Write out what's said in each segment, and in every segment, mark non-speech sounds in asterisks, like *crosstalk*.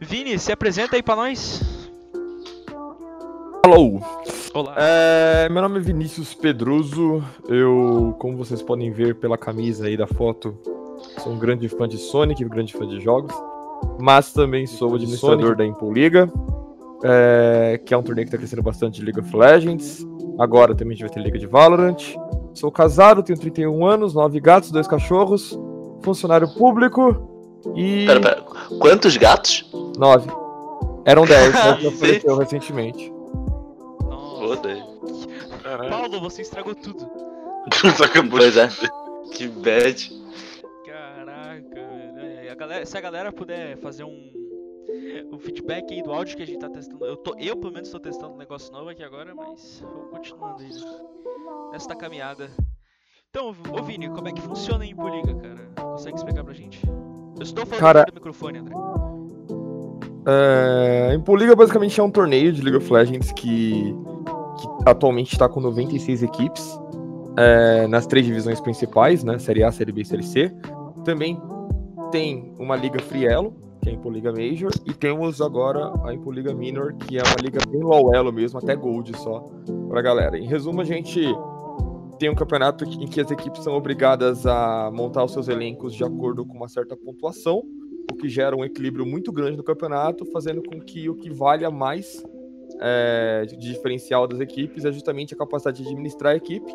Vini, se apresenta aí pra nós. Hello! Olá. É, meu nome é Vinícius Pedroso. Eu, como vocês podem ver pela camisa aí da foto, sou um grande fã de Sonic, um grande fã de jogos. Mas também sou administrador da Impul Liga, é, que é um torneio que está crescendo bastante de League of Legends. Agora também a gente vai ter Liga de Valorant. Sou casado, tenho 31 anos, 9 gatos, 2 cachorros, funcionário público e. Pera, pera. Quantos gatos? 9. Eram 10, mas já apareceu recentemente. Nossa. Foda. Paulo, você estragou tudo. *laughs* Pois é. Que bad. Caraca, velho. A galera- se a galera puder fazer um, um feedback aí do áudio que a gente tá testando. Eu, tô, eu pelo menos tô testando um negócio novo aqui agora, mas vamos continuando aí né? nesta caminhada. Então, ô Vini, como é que funciona a Impoliga, cara? Consegue explicar pra gente? Eu estou falando Cara- do microfone, André. É, Impul Liga basicamente é um torneio de League of Legends que, que atualmente está com 96 equipes é, nas três divisões principais, né? Série A, Série B e Série C. Também tem uma liga Free Elo, que é a Impul Liga Major, e temos agora a Impul Liga Minor, que é uma liga bem low elo mesmo, até Gold só, pra galera. Em resumo, a gente tem um campeonato em que as equipes são obrigadas a montar os seus elencos de acordo com uma certa pontuação, o que gera um equilíbrio muito grande no campeonato, fazendo com que o que valha mais é, de diferencial das equipes é justamente a capacidade de administrar a equipe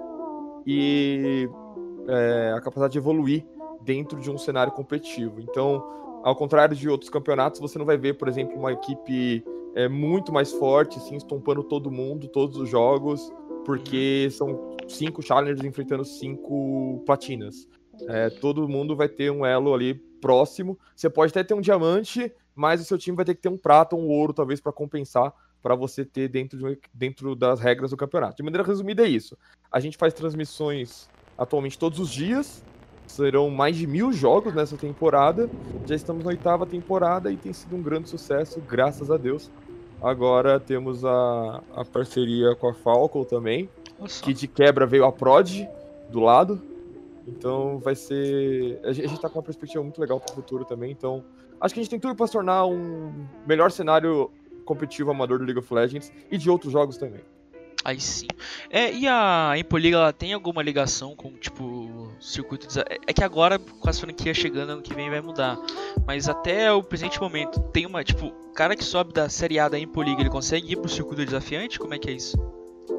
e é, a capacidade de evoluir dentro de um cenário competitivo. Então, ao contrário de outros campeonatos, você não vai ver, por exemplo, uma equipe é, muito mais forte, assim, estompando todo mundo, todos os jogos, porque são cinco challengers enfrentando cinco platinas. É, todo mundo vai ter um elo ali próximo. Você pode até ter um diamante, mas o seu time vai ter que ter um prata, um ouro, talvez, para compensar, para você ter dentro, de dentro das regras do campeonato. De maneira resumida, é isso. A gente faz transmissões atualmente todos os dias. Serão mais de mil jogos nessa temporada. Já estamos na oitava temporada e tem sido um grande sucesso, graças a Deus. Agora temos a, a parceria com a Falcon também, Nossa. que de quebra veio a Prod do lado. Então vai ser. A gente, a gente tá com uma perspectiva muito legal pro futuro também. Então acho que a gente tem tudo pra se tornar um melhor cenário competitivo amador do League of Legends e de outros jogos também. Aí sim. É, e a Impoliga, ela tem alguma ligação com, tipo, circuito de... É que agora, com as franquias chegando, ano que vem vai mudar. Mas até o presente momento, tem uma, tipo, cara que sobe da Série A da Impoliga, ele consegue ir pro circuito desafiante? Como é que é isso?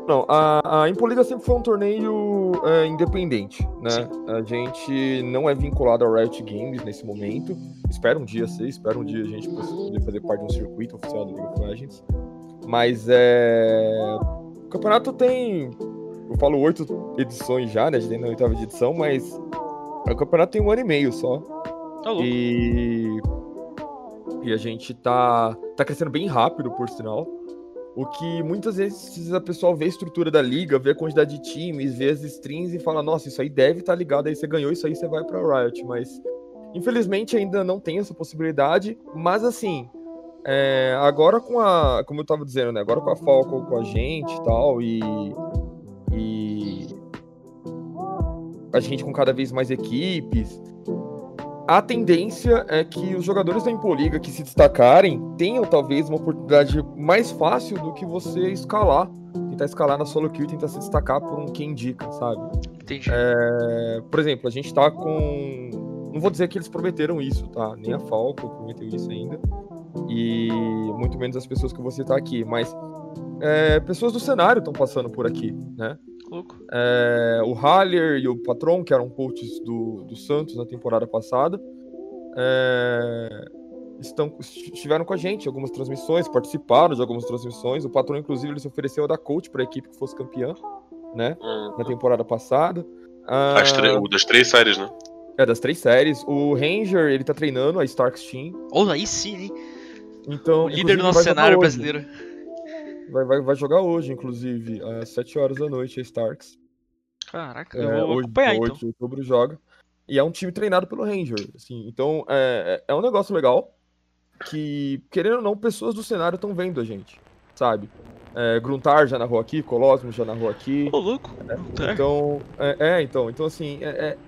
Não, a, a Impoliga sempre foi um torneio é, independente, né? Sim. A gente não é vinculado ao Riot Games nesse momento. Espero um dia ser, espero um dia a gente poder fazer parte de um circuito oficial do League of Legends. Mas é. O campeonato tem. Eu falo oito edições já, né? A gente tem na oitava edição, mas. O campeonato tem um ano e meio só. Tá louco. E. E a gente tá, tá crescendo bem rápido, por sinal. O que muitas vezes a pessoa vê a estrutura da liga, vê a quantidade de times, vê as strings e fala: Nossa, isso aí deve estar ligado, aí você ganhou isso aí, você vai pra Riot. Mas infelizmente ainda não tem essa possibilidade. Mas assim, é, agora com a. Como eu tava dizendo, né? Agora com a Falcon com a gente e tal, e. E. A gente com cada vez mais equipes. A tendência é que os jogadores da Impoliga que se destacarem tenham talvez uma oportunidade mais fácil do que você escalar. Tentar escalar na solo queue e tentar se destacar por um quem indica, sabe? Entendi. É, por exemplo, a gente tá com. Não vou dizer que eles prometeram isso, tá? Nem a Falco prometeu isso ainda. E muito menos as pessoas que vou citar aqui. Mas é, pessoas do cenário estão passando por aqui, né? Louco. É, o Haller e o Patron, que eram coaches do, do Santos na temporada passada, é, estão, estiveram com a gente em algumas transmissões, participaram de algumas transmissões. O Patron, inclusive, ele se ofereceu a dar coach para a equipe que fosse campeã, né? Hum. Na temporada passada. Ah, o das três séries, né? é, das três séries. O Ranger, ele tá treinando a Starks Team. Ou aí sim, hein? Então, O líder do nosso cenário hoje. brasileiro. Vai, vai, vai jogar hoje, inclusive, às 7 horas da noite, a Starks. Caraca, É, eu vou hoje, acompanhar 8 então. de outubro joga. E é um time treinado pelo Ranger. Assim, então é, é um negócio legal que, querendo ou não, pessoas do cenário estão vendo a gente, sabe? É, Gruntar já narrou aqui, Colosmo já narrou aqui. Ô, louco. Tá. Então, é, é, então, então assim, é, é-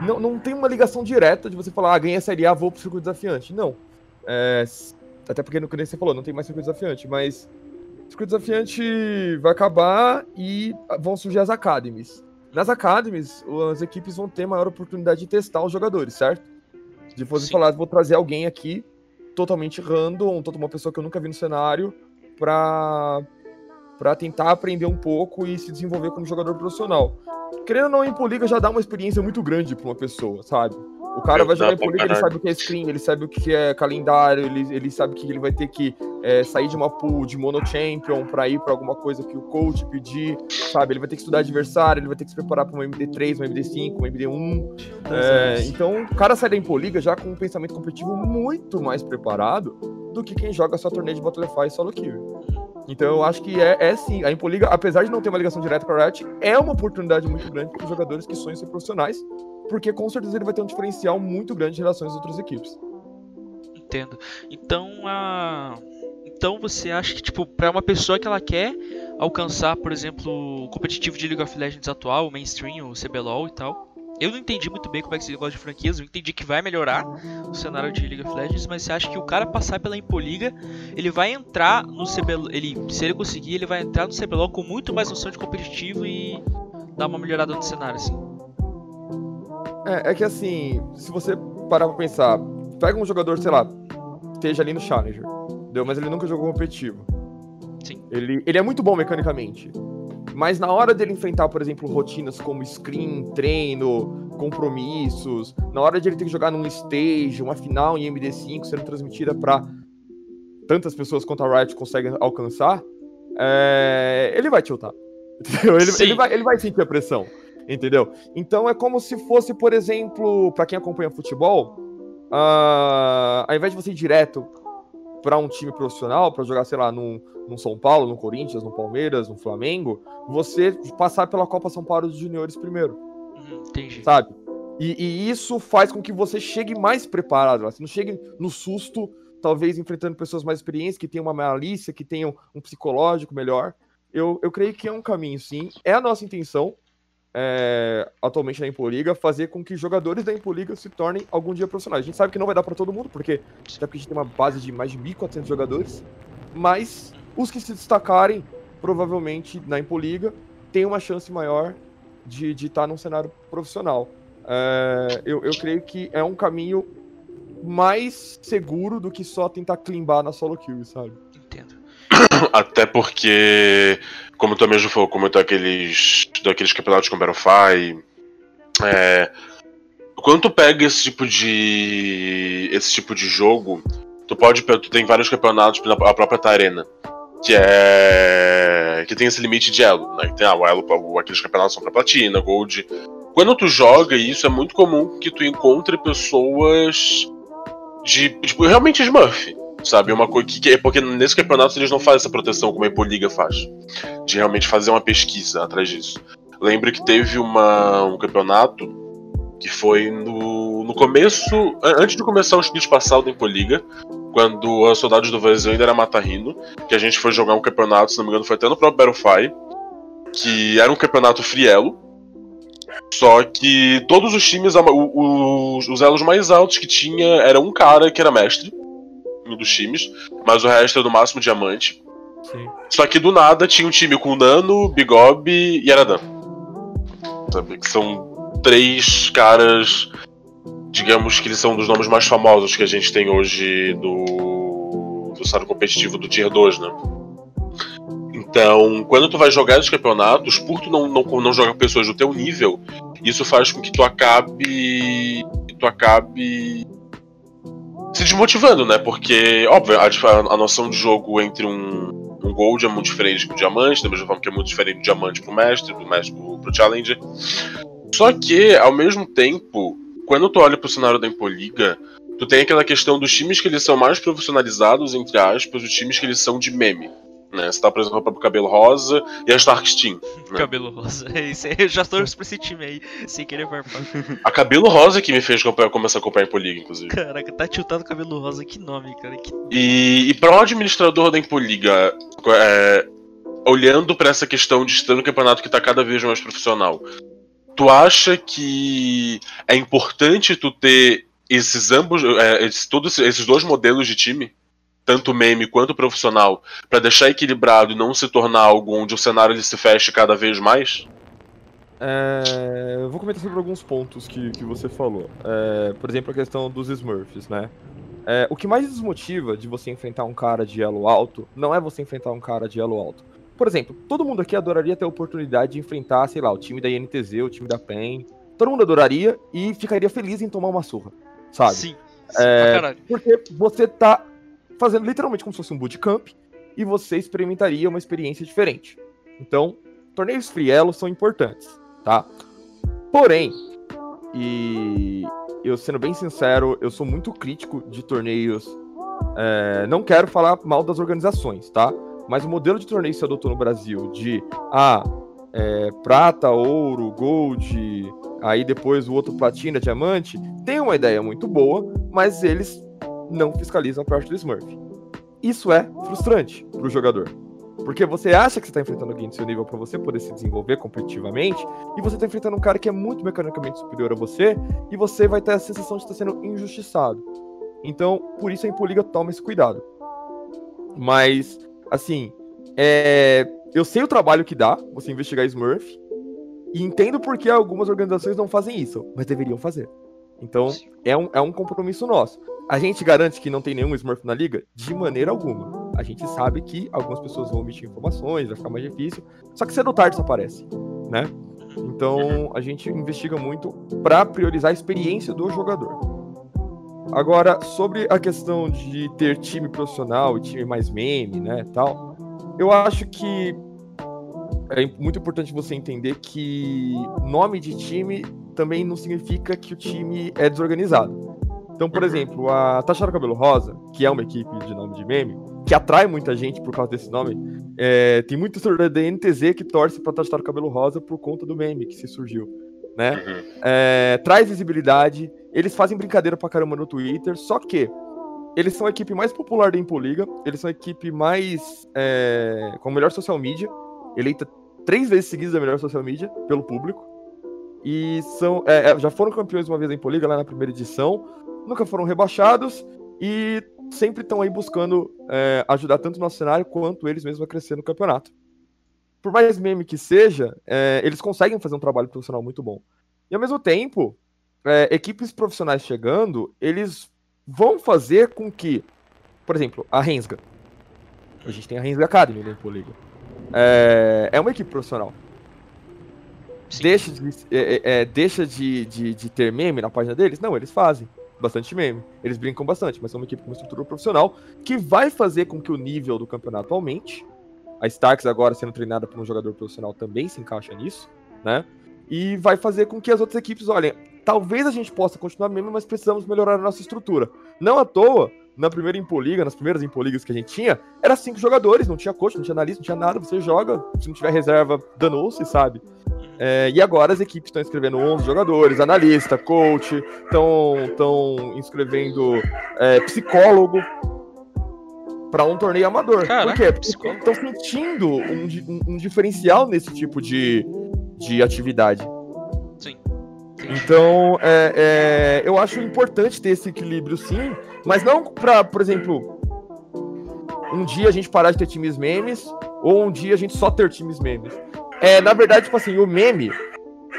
não, não tem uma ligação direta de você falar, ah, ganhei a Série A, vou pro circuito desafiante. Não. É, até porque no que você falou, não tem mais circuito desafiante, mas o circuito desafiante vai acabar e vão surgir as academies. Nas academies, as equipes vão ter maior oportunidade de testar os jogadores, certo? De você falar, vou trazer alguém aqui totalmente random, uma pessoa que eu nunca vi no cenário, pra, pra tentar aprender um pouco e se desenvolver como jogador profissional. Querendo ou não, em Poliga já dá uma experiência muito grande pra uma pessoa, sabe? O cara vai jogar em Poliga, ele sabe o que é screen, ele sabe o que é calendário, ele, ele sabe que ele vai ter que é, sair de uma pool de mono champion pra ir pra alguma coisa que o coach pedir, sabe? Ele vai ter que estudar adversário, ele vai ter que se preparar pra uma MD3, uma MD5, uma MD1. É, então, o cara sai da Impoliga já com um pensamento competitivo muito mais preparado do que quem joga só torneio de Butterfly e solo kill. Então eu acho que é, é sim, a Impoliga, apesar de não ter uma ligação direta com a Riot, é uma oportunidade muito grande para os jogadores que sonham ser profissionais, porque com certeza ele vai ter um diferencial muito grande em relação às outras equipes. Entendo. Então a então você acha que tipo para uma pessoa que ela quer alcançar, por exemplo, o competitivo de League of Legends atual, o mainstream, o CBLOL e tal, eu não entendi muito bem como é que esse negócio de franquias. Eu entendi que vai melhorar o cenário de League of Legends, mas você acha que o cara passar pela Impoliga, ele vai entrar no CBLOL, ele, se ele conseguir, ele vai entrar no CBLOL com muito mais noção de competitivo e dar uma melhorada no cenário, assim. É, é que assim, se você parar pra pensar, pega um jogador, sei lá, esteja ali no Challenger, entendeu? mas ele nunca jogou competitivo. Sim. Ele, ele é muito bom mecanicamente. Mas na hora dele enfrentar, por exemplo, rotinas como screen, treino, compromissos, na hora de ele ter que jogar num stage, uma final em MD5 sendo transmitida para tantas pessoas quanto a Riot consegue alcançar, é... ele vai tiltar. *laughs* Ele, ele, vai, ele vai sentir a pressão, entendeu? Então é como se fosse, por exemplo, para quem acompanha futebol, uh, ao invés de você ir direto para um time profissional, para jogar, sei lá, num, num São Paulo, no Corinthians, no Palmeiras, no Flamengo, você passar pela Copa São Paulo dos Juniores primeiro. Uhum, entendi. Sabe? E, e, isso faz com que você chegue mais preparado. Você não chegue no susto, talvez enfrentando pessoas mais experientes, que tenham uma malícia, que tenham um psicológico melhor. Eu, eu creio que é um caminho, sim. É a nossa intenção é, atualmente na Impoliga, fazer com que jogadores da Impoliga se tornem algum dia profissionais. A gente sabe que não vai dar para todo mundo, porque até porque a gente tem uma base de mais de 1.400 jogadores, mas os que se destacarem, provavelmente na Impoliga, têm uma chance maior de estar tá num cenário profissional. É, eu, eu creio que é um caminho mais seguro do que só tentar climbar na solo kill, sabe? *coughs* Até porque como tu mesmo falou, como daqueles, daqueles campeonatos com Battlefy, é, quando tu pega esse tipo de esse tipo de jogo, tu pode tu tem vários campeonatos a própria Tarena, que é que tem esse limite de elo, né? Tem ah, o elo, aqueles campeonatos são para platina, gold. Quando tu joga isso é muito comum que tu encontre pessoas de tipo realmente Smurf sabe? Uma coisa que, é porque nesse campeonato eles não fazem essa proteção como a Impoliga faz, de realmente fazer uma pesquisa atrás disso. Lembro que teve uma, um campeonato que foi no, no começo, antes de começar o split passado da Impoliga, quando os soldados do Brasil ainda era Matarrino, que a gente foi jogar um campeonato, se não me engano, foi até no próprio Battlefy, que era um campeonato frielo, só que todos os times, os, os elos mais altos que tinha era um cara que era mestre, dos times, mas o resto é do máximo diamante. Sim. Só que do nada tinha um time com Nano, Bigob e Aradan. Sabe? Que são três caras, digamos que eles são dos nomes mais famosos que a gente tem hoje do, do cenário competitivo do Tier 2, né? Então, quando tu vai jogar os campeonatos, por tu não, não, não jogar pessoas do teu nível, isso faz com que tu acabe. tu acabe se desmotivando, né? Porque, óbvio, a, a noção de jogo entre um, um Gold é muito diferente do Diamante, da mesma forma que é muito diferente do Diamante pro Mestre, do Mestre pro, pro Challenger. Só que, ao mesmo tempo, quando tu olha pro cenário da Impoliga, tu tem aquela questão dos times que eles são mais profissionalizados, entre aspas, os times que eles são de meme. Né? Você tá, por exemplo, pro cabelo rosa e a Stark Steam. *laughs* Né? Cabelo rosa. *laughs* É isso aí, eu já tô pra esse time aí, sem querer farpar. A cabelo rosa que me fez começar a comprar em Poliga, inclusive. Caraca, tá tiltado cabelo rosa, que nome, cara. Que... E, e pra um administrador da Impoliga, é, olhando para essa questão de estar no campeonato que tá cada vez mais profissional, tu acha que é importante tu ter esses ambos, é, esses, todos esses dois modelos de time? Tanto meme quanto profissional, para deixar equilibrado e não se tornar algo onde o cenário ele se feche cada vez mais? É, eu vou comentar sobre alguns pontos que, que você falou. É, por exemplo, a questão dos Smurfs, né? É, o que mais desmotiva de você enfrentar um cara de elo alto não é você enfrentar um cara de elo alto. Por exemplo, todo mundo aqui adoraria ter a oportunidade de enfrentar, sei lá, o time da INTZ, o time da PEN. Todo mundo adoraria e ficaria feliz em tomar uma surra, sabe? Sim. sim é, porque você tá fazendo literalmente como se fosse um bootcamp e você experimentaria uma experiência diferente. Então, torneios free elo são importantes tá? Porém, e eu sendo bem sincero, eu sou muito crítico de torneios. É, não quero falar mal das organizações, tá? Mas o modelo de torneio que se adotou no Brasil de ah, é, prata, ouro, gold, aí depois o outro platina, diamante, tem uma ideia muito boa, mas eles não fiscalizam a parte do Smurf. Isso é frustrante para o jogador. Porque você acha que você tá enfrentando alguém do seu nível para você poder se desenvolver competitivamente, e você tá enfrentando um cara que é muito mecanicamente superior a você, e você vai ter a sensação de estar sendo injustiçado. Então, por isso a Impoliga toma esse cuidado. Mas, assim, é... eu sei o trabalho que dá você investigar Smurf, e entendo por que algumas organizações não fazem isso, mas deveriam fazer. Então, é um, é um compromisso nosso. A gente garante que não tem nenhum Smurf na liga? De maneira alguma a gente sabe que algumas pessoas vão omitir informações, vai ficar mais difícil. Só que cedo ou tarde isso aparece, né? Então a gente investiga muito para priorizar a experiência do jogador. Agora, sobre a questão de ter time profissional e time mais meme, né, tal, eu acho que é muito importante você entender que nome de time também não significa que o time é desorganizado. Então, por exemplo, a Tachara Cabelo Rosa, que é uma equipe de nome de meme, que atrai muita gente por causa desse nome. É, tem muito torcedor da NTZ que torce pra Tachtar Cabelo Rosa por conta do meme que se surgiu. Né? Uhum. É, traz visibilidade, eles fazem brincadeira pra caramba no Twitter, só que eles são a equipe mais popular da Impoliga, eles são a equipe mais. É, com a melhor social media, eleita três vezes seguidas a melhor social media pelo público. E são, é, é já foram campeões uma vez da Impoliga lá na primeira edição, nunca foram rebaixados e sempre estão aí buscando é, ajudar tanto o nosso cenário quanto eles mesmos a crescer no campeonato. Por mais meme que seja, é, eles conseguem fazer um trabalho profissional muito bom. E ao mesmo tempo, é, equipes profissionais chegando, eles vão fazer com que, por exemplo, a Rensga. A gente tem a Rensga Academy dentro do Liga. É, é uma equipe profissional. Sim. Deixa, de, é, é, é, deixa de, de, de ter meme na página deles? Não, eles fazem bastante meme. Eles brincam bastante, mas são uma equipe com uma estrutura profissional que vai fazer com que o nível do campeonato aumente. A Starks agora sendo treinada por um jogador profissional também se encaixa nisso, né? E vai fazer com que as outras equipes olhem, talvez a gente possa continuar meme, mas precisamos melhorar a nossa estrutura. Não à toa, na primeira Impoliga, nas primeiras Impoligas que a gente tinha, era cinco jogadores, não tinha coach, não tinha analista, não tinha nada, você joga, se não tiver reserva, danou-se, sabe? É, e agora as equipes estão inscrevendo 11 jogadores, analista, coach, estão inscrevendo é, psicólogo para um torneio amador. Caraca, Por quê? Porque estão sentindo um, um, um, diferencial nesse tipo de, de atividade. Sim. Então, é, é, eu acho importante ter esse equilíbrio, sim, mas não para, por exemplo, um dia a gente parar de ter times memes ou um dia a gente só ter times memes. É, na verdade, tipo assim, o meme,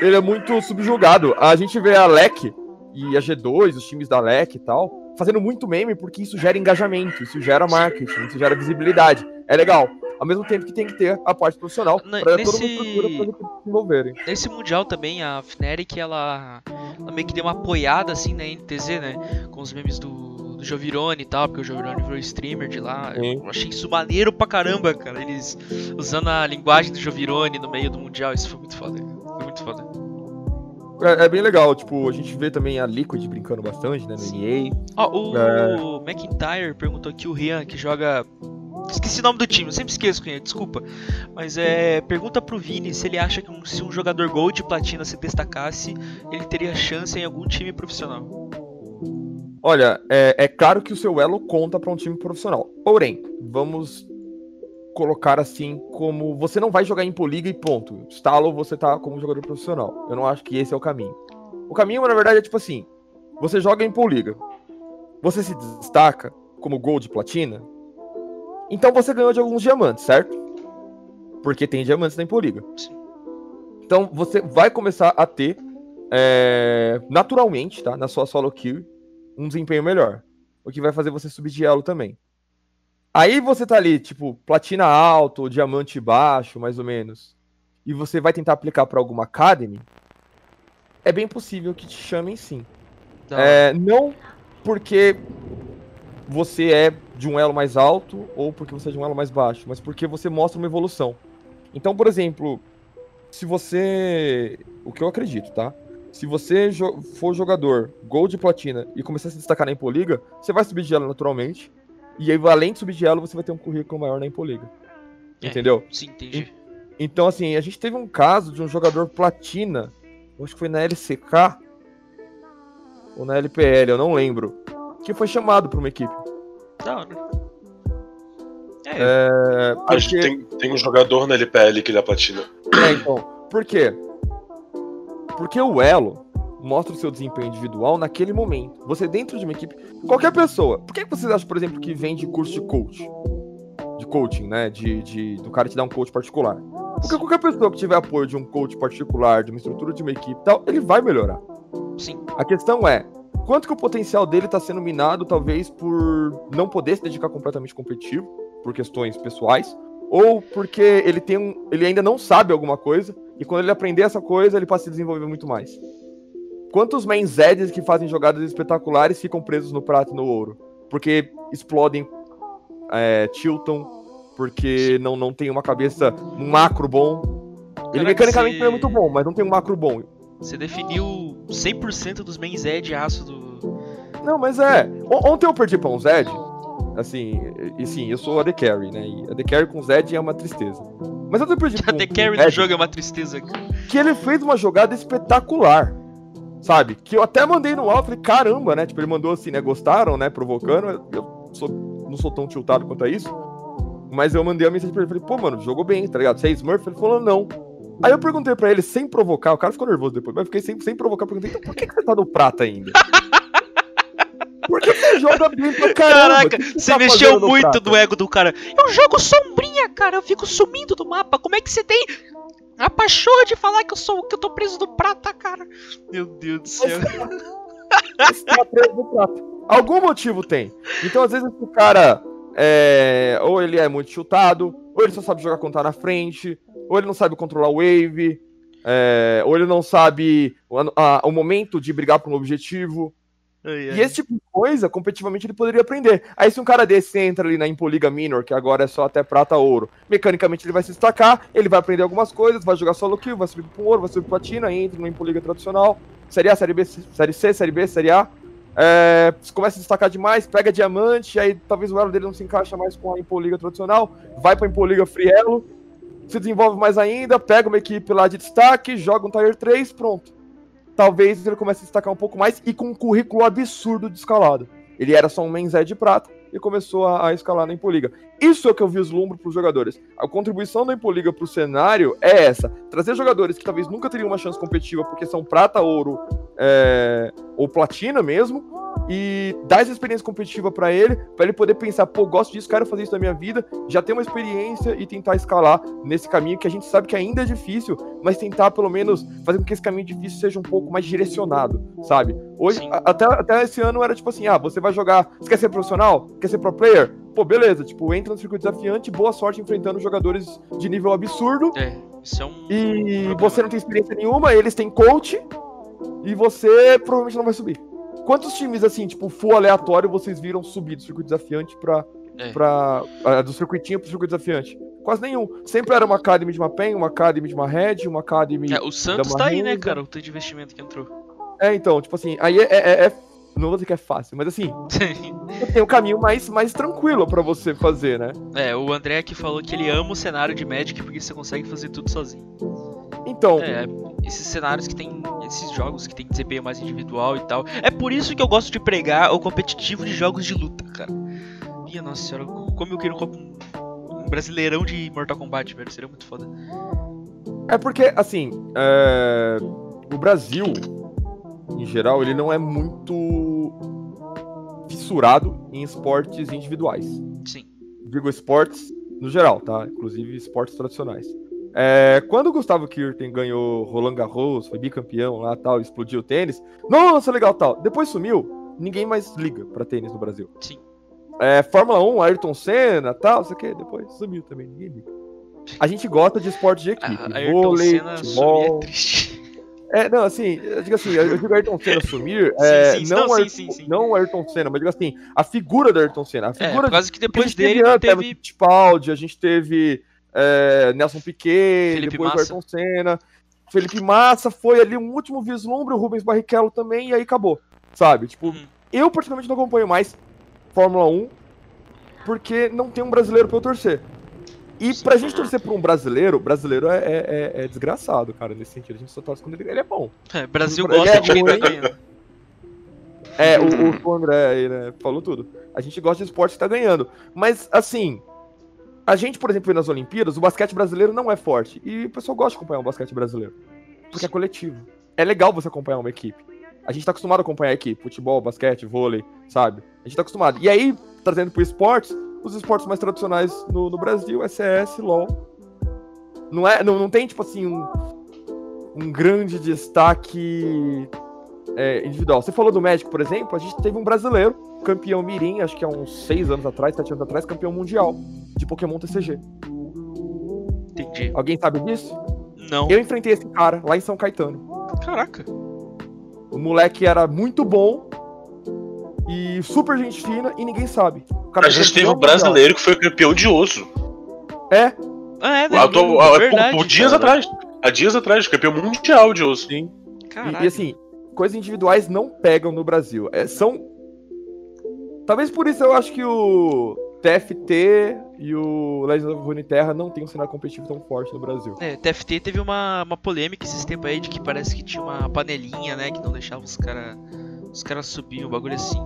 ele é muito subjugado. A gente vê a LEC e a G2, os times da LEC e tal, fazendo muito meme porque isso gera engajamento, isso gera marketing, isso gera visibilidade. É legal. Ao mesmo tempo que tem que ter a parte profissional para nesse... toda uma estrutura para se desenvolverem. Nesse mundial também, a Fnatic, ela, ela meio que deu uma apoiada assim na NTZ, né? Com os memes do do Jovirone e tal, porque o Jovirone virou streamer de lá. Eu achei isso maneiro pra caramba, cara. Eles usando a linguagem do Jovirone no meio do Mundial, isso foi muito foda. Foi muito foda. É, é, bem legal, tipo, a gente vê também a Liquid brincando bastante, né, no NA. Ó, oh, o é... McIntyre perguntou aqui o Rian, que joga Esqueci o nome do time, eu sempre esqueço quem é, desculpa. Mas é. Pergunta pro Vini se ele acha que um, se um jogador Gold e Platina se destacasse, ele teria chance em algum time profissional. Olha, é, é claro que o seu elo conta para um time profissional. Porém, vamos colocar assim como você não vai jogar em poliga e ponto. Stalo você tá como jogador profissional. Eu não acho que esse é o caminho. O caminho, na verdade, é tipo assim: você joga em poliga, você se destaca como gol de platina, Então você ganhou de alguns diamantes, certo? Porque tem diamantes na Impoliga. Sim. Então você vai começar a ter, é, naturalmente, tá? Na sua solo kill, um desempenho melhor. O que vai fazer você subir de elo também. Aí você tá ali, tipo, platina alto, diamante baixo, mais ou menos. E você vai tentar aplicar para alguma academy. É bem possível que te chamem sim. Hora. É, não porque você é de um elo mais alto ou porque você é de um elo mais baixo, mas porque você mostra uma evolução. Então, por exemplo, se você. O que eu acredito, tá? Se você jo- for jogador Gold e Platina e começar a se destacar na Impoliga, você vai subir de elo naturalmente. E aí, além de subir de elo, você vai ter um currículo maior na Impoliga. É. Entendeu? Sim, entendi. Então, assim, a gente teve um caso de um jogador platina, acho que foi na LCK ou na LPL, eu não lembro, que foi chamado pra uma equipe. Da hora. É, É, Acho que porque, tem, tem um jogador na LPL que ele é platina. é, então, por quê? Porque o elo mostra o seu desempenho individual naquele momento. Você dentro de uma equipe, qualquer pessoa. Por que vocês acham, por exemplo, que vem de curso de coach? De coaching, né? De, de, do cara te dar um coach particular. Porque qualquer pessoa que tiver apoio de um coach particular, de uma estrutura de uma equipe e tal, ele vai melhorar. sim. A questão é, quanto que o potencial dele está sendo minado, talvez por não poder se dedicar completamente competitivo, por questões pessoais, ou porque ele tem um, ele ainda não sabe alguma coisa, e quando ele aprender essa coisa, ele passa a se desenvolver muito mais. Quantos main Zeds que fazem jogadas espetaculares ficam presos no prato e no ouro? Porque explodem, é, tiltam, porque não, não tem uma cabeça, um macro bom. Ele Caraca, mecanicamente você- é muito bom, mas não tem um macro bom. Você definiu 100% dos main Z de aço do. Não, mas é. On- Ontem eu perdi pra um Zed. Assim, e sim, eu sou a The Carry, né? E a The Carry com Zed é uma tristeza. Mas eu perdi *laughs* A The Carry do jogo é uma tristeza. que ele fez uma jogada espetacular. Sabe? Que eu até mandei no alto, falei, caramba, né? Tipo, ele mandou assim, né? Gostaram, né? Provocando. Eu- sou, não sou tão tiltado quanto a isso. Mas eu mandei a mensagem pra ele, falei, pô, mano, jogou bem, tá ligado? Você é Smurf? Ele falou, não. Aí eu perguntei pra ele, sem provocar, o cara ficou nervoso depois, mas fiquei sem, sem provocar, perguntei, então por que, que você tá no prata ainda? *laughs* Por que você joga bem pra caramba? Caraca, O que que você tá mexeu muito no ego do cara. Eu jogo sombrinha, cara. Eu fico sumindo do mapa. Como é que você tem a pachorra de falar que eu sou que eu tô preso no prata, cara? Meu Deus do céu. Esse tá preso no prata. Algum motivo tem. Então, às vezes, o cara é, ou ele é muito chutado, ou ele só sabe jogar quando tá na frente, ou ele não sabe controlar o wave, é, ou ele não sabe o, a- o momento de brigar por um objetivo. Ai, ai. E esse tipo de coisa, competitivamente, ele poderia aprender. Aí, se um cara desse entra ali na Impoliga Minor, que agora é só até prata ouro, mecanicamente ele vai se destacar, ele vai aprender algumas coisas, vai jogar solo kill, vai subir pro ouro, vai subir pro platina, entra na Impoliga tradicional. Série A, Série B, Série C, Série B, Série A. É, se começa a destacar demais, pega diamante, aí talvez o elo dele não se encaixa mais com a Impoliga tradicional, vai pra Impoliga Free Elo, se desenvolve mais ainda, pega uma equipe lá de destaque, joga um Tier 3, pronto talvez ele comece a destacar um pouco mais e com um currículo absurdo de escalada. Ele era só um main Zé de prata e começou a, a escalar na Impoliga. Isso é o que eu vislumbro para os jogadores. A contribuição da Impoliga para o cenário é essa: trazer jogadores que talvez nunca teriam uma chance competitiva porque são prata, ouro é, ou platina mesmo, e dar essa experiência competitiva para ele, para ele poder pensar, pô, gosto disso, quero fazer isso na minha vida, já ter uma experiência e tentar escalar nesse caminho que a gente sabe que ainda é difícil, mas tentar pelo menos fazer com que esse caminho difícil seja um pouco mais direcionado, sabe? Hoje, a- até, até esse ano era tipo assim, ah, você vai jogar, você quer ser profissional? Quer ser pro player? Pô, beleza, tipo, entra no circuito desafiante, boa sorte enfrentando jogadores de nível absurdo, É, isso é um. e problema. você não tem experiência nenhuma, eles têm coach, e você provavelmente não vai subir. Quantos times, assim, tipo, full aleatório, vocês viram subir do circuito desafiante pra. É. pra ah, do circuitinho pro circuito desafiante? Quase nenhum. Sempre era uma Academy de uma PEN, uma Academy de uma Red, uma Academy. É, o Santos tá aí, né, cara? O tanto de investimento que entrou. É, então, tipo assim, aí é, é- é- Não vou dizer que é fácil, mas assim, *laughs* tem um caminho mais, mais tranquilo pra você fazer, né? é, o André aqui falou que ele ama o cenário de Magic porque você consegue fazer tudo sozinho. Então, É, esses cenários que tem. Esses jogos que tem desempenho mais individual e tal. É por isso que eu gosto de pregar o competitivo de jogos de luta, cara. Minha nossa senhora, como eu quero um, um brasileirão de Mortal Kombat, velho. Seria muito foda. é porque, assim, é, o Brasil, em geral, ele não é muito fissurado em esportes individuais. Sim. digo esportes no geral, tá? Inclusive esportes tradicionais. É, quando o Gustavo Kirten ganhou Roland Garros, foi bicampeão lá tal, explodiu o tênis, nossa, legal tal. Depois sumiu, ninguém mais liga pra tênis no Brasil. Sim. É, Fórmula 1, Ayrton Senna tal, isso aqui, depois sumiu também, ninguém liga. A gente gosta de esporte de equipe, A Ayrton vôlei, Senna sumir é futebol. triste. É, não, assim, eu digo assim, eu digo Ayrton Senna sumir, é, sim, não, não, Ayrton, sim, sim. não o Ayrton Senna, mas digo assim, a figura do Ayrton Senna, a É, figura por causa que depois teve dele antes, teve. Fittipaldi, a gente teve é, Nelson Piquet, Felipe depois Massa. o Ayrton Senna, Felipe Massa, foi ali um último vislumbre, o Rubens Barrichello também, e aí acabou, sabe? Tipo, Uhum. eu particularmente não acompanho mais Fórmula 1, porque não tem um brasileiro pra eu torcer. E pra gente torcer pra um brasileiro, brasileiro é, é- é- é desgraçado, cara, nesse sentido. A gente só torce quando ele, ele é bom. É, Brasil Ele gosta é de quem tá ganhando. É, o, o André aí, né, falou tudo. A gente gosta de esporte que tá ganhando. Mas, assim, a gente, por exemplo, nas Olimpíadas, o basquete brasileiro não é forte. E o pessoal gosta de acompanhar o basquete brasileiro. Porque é coletivo. É legal você acompanhar uma equipe. A gente tá acostumado a acompanhar a equipe. Futebol, basquete, vôlei, sabe? A gente tá acostumado. E aí, trazendo pro esportes, os esportes mais tradicionais no, no Brasil é CS, LOL. Não, é, não, não tem, tipo assim, um, um grande destaque é, individual. Você falou do México, por exemplo, a gente teve um brasileiro, campeão Mirim, acho que há uns seis anos atrás, sete anos atrás, campeão mundial de Pokémon TCG. Entendi. Alguém sabe disso? Não. Eu enfrentei esse cara lá em São Caetano. Caraca. O moleque era muito bom e super gente fina e ninguém sabe. O cara A gente teve um brasileiro que foi campeão de osso. É, Ah, é, né? Há, tô- há- Verdade, por, por dias cara. atrás. Há dias atrás, campeão mundial de osso. sim. E- Caralho. E, assim, coisas individuais não pegam no Brasil. É, são. Talvez por isso eu acho que o TFT e o Legends of Runeterra não tem um cenário competitivo tão forte no Brasil. É, TFT teve uma, uma polêmica esses tempos aí de que parece que tinha uma panelinha, né? Que não deixava os caras os caras subir, um bagulho assim.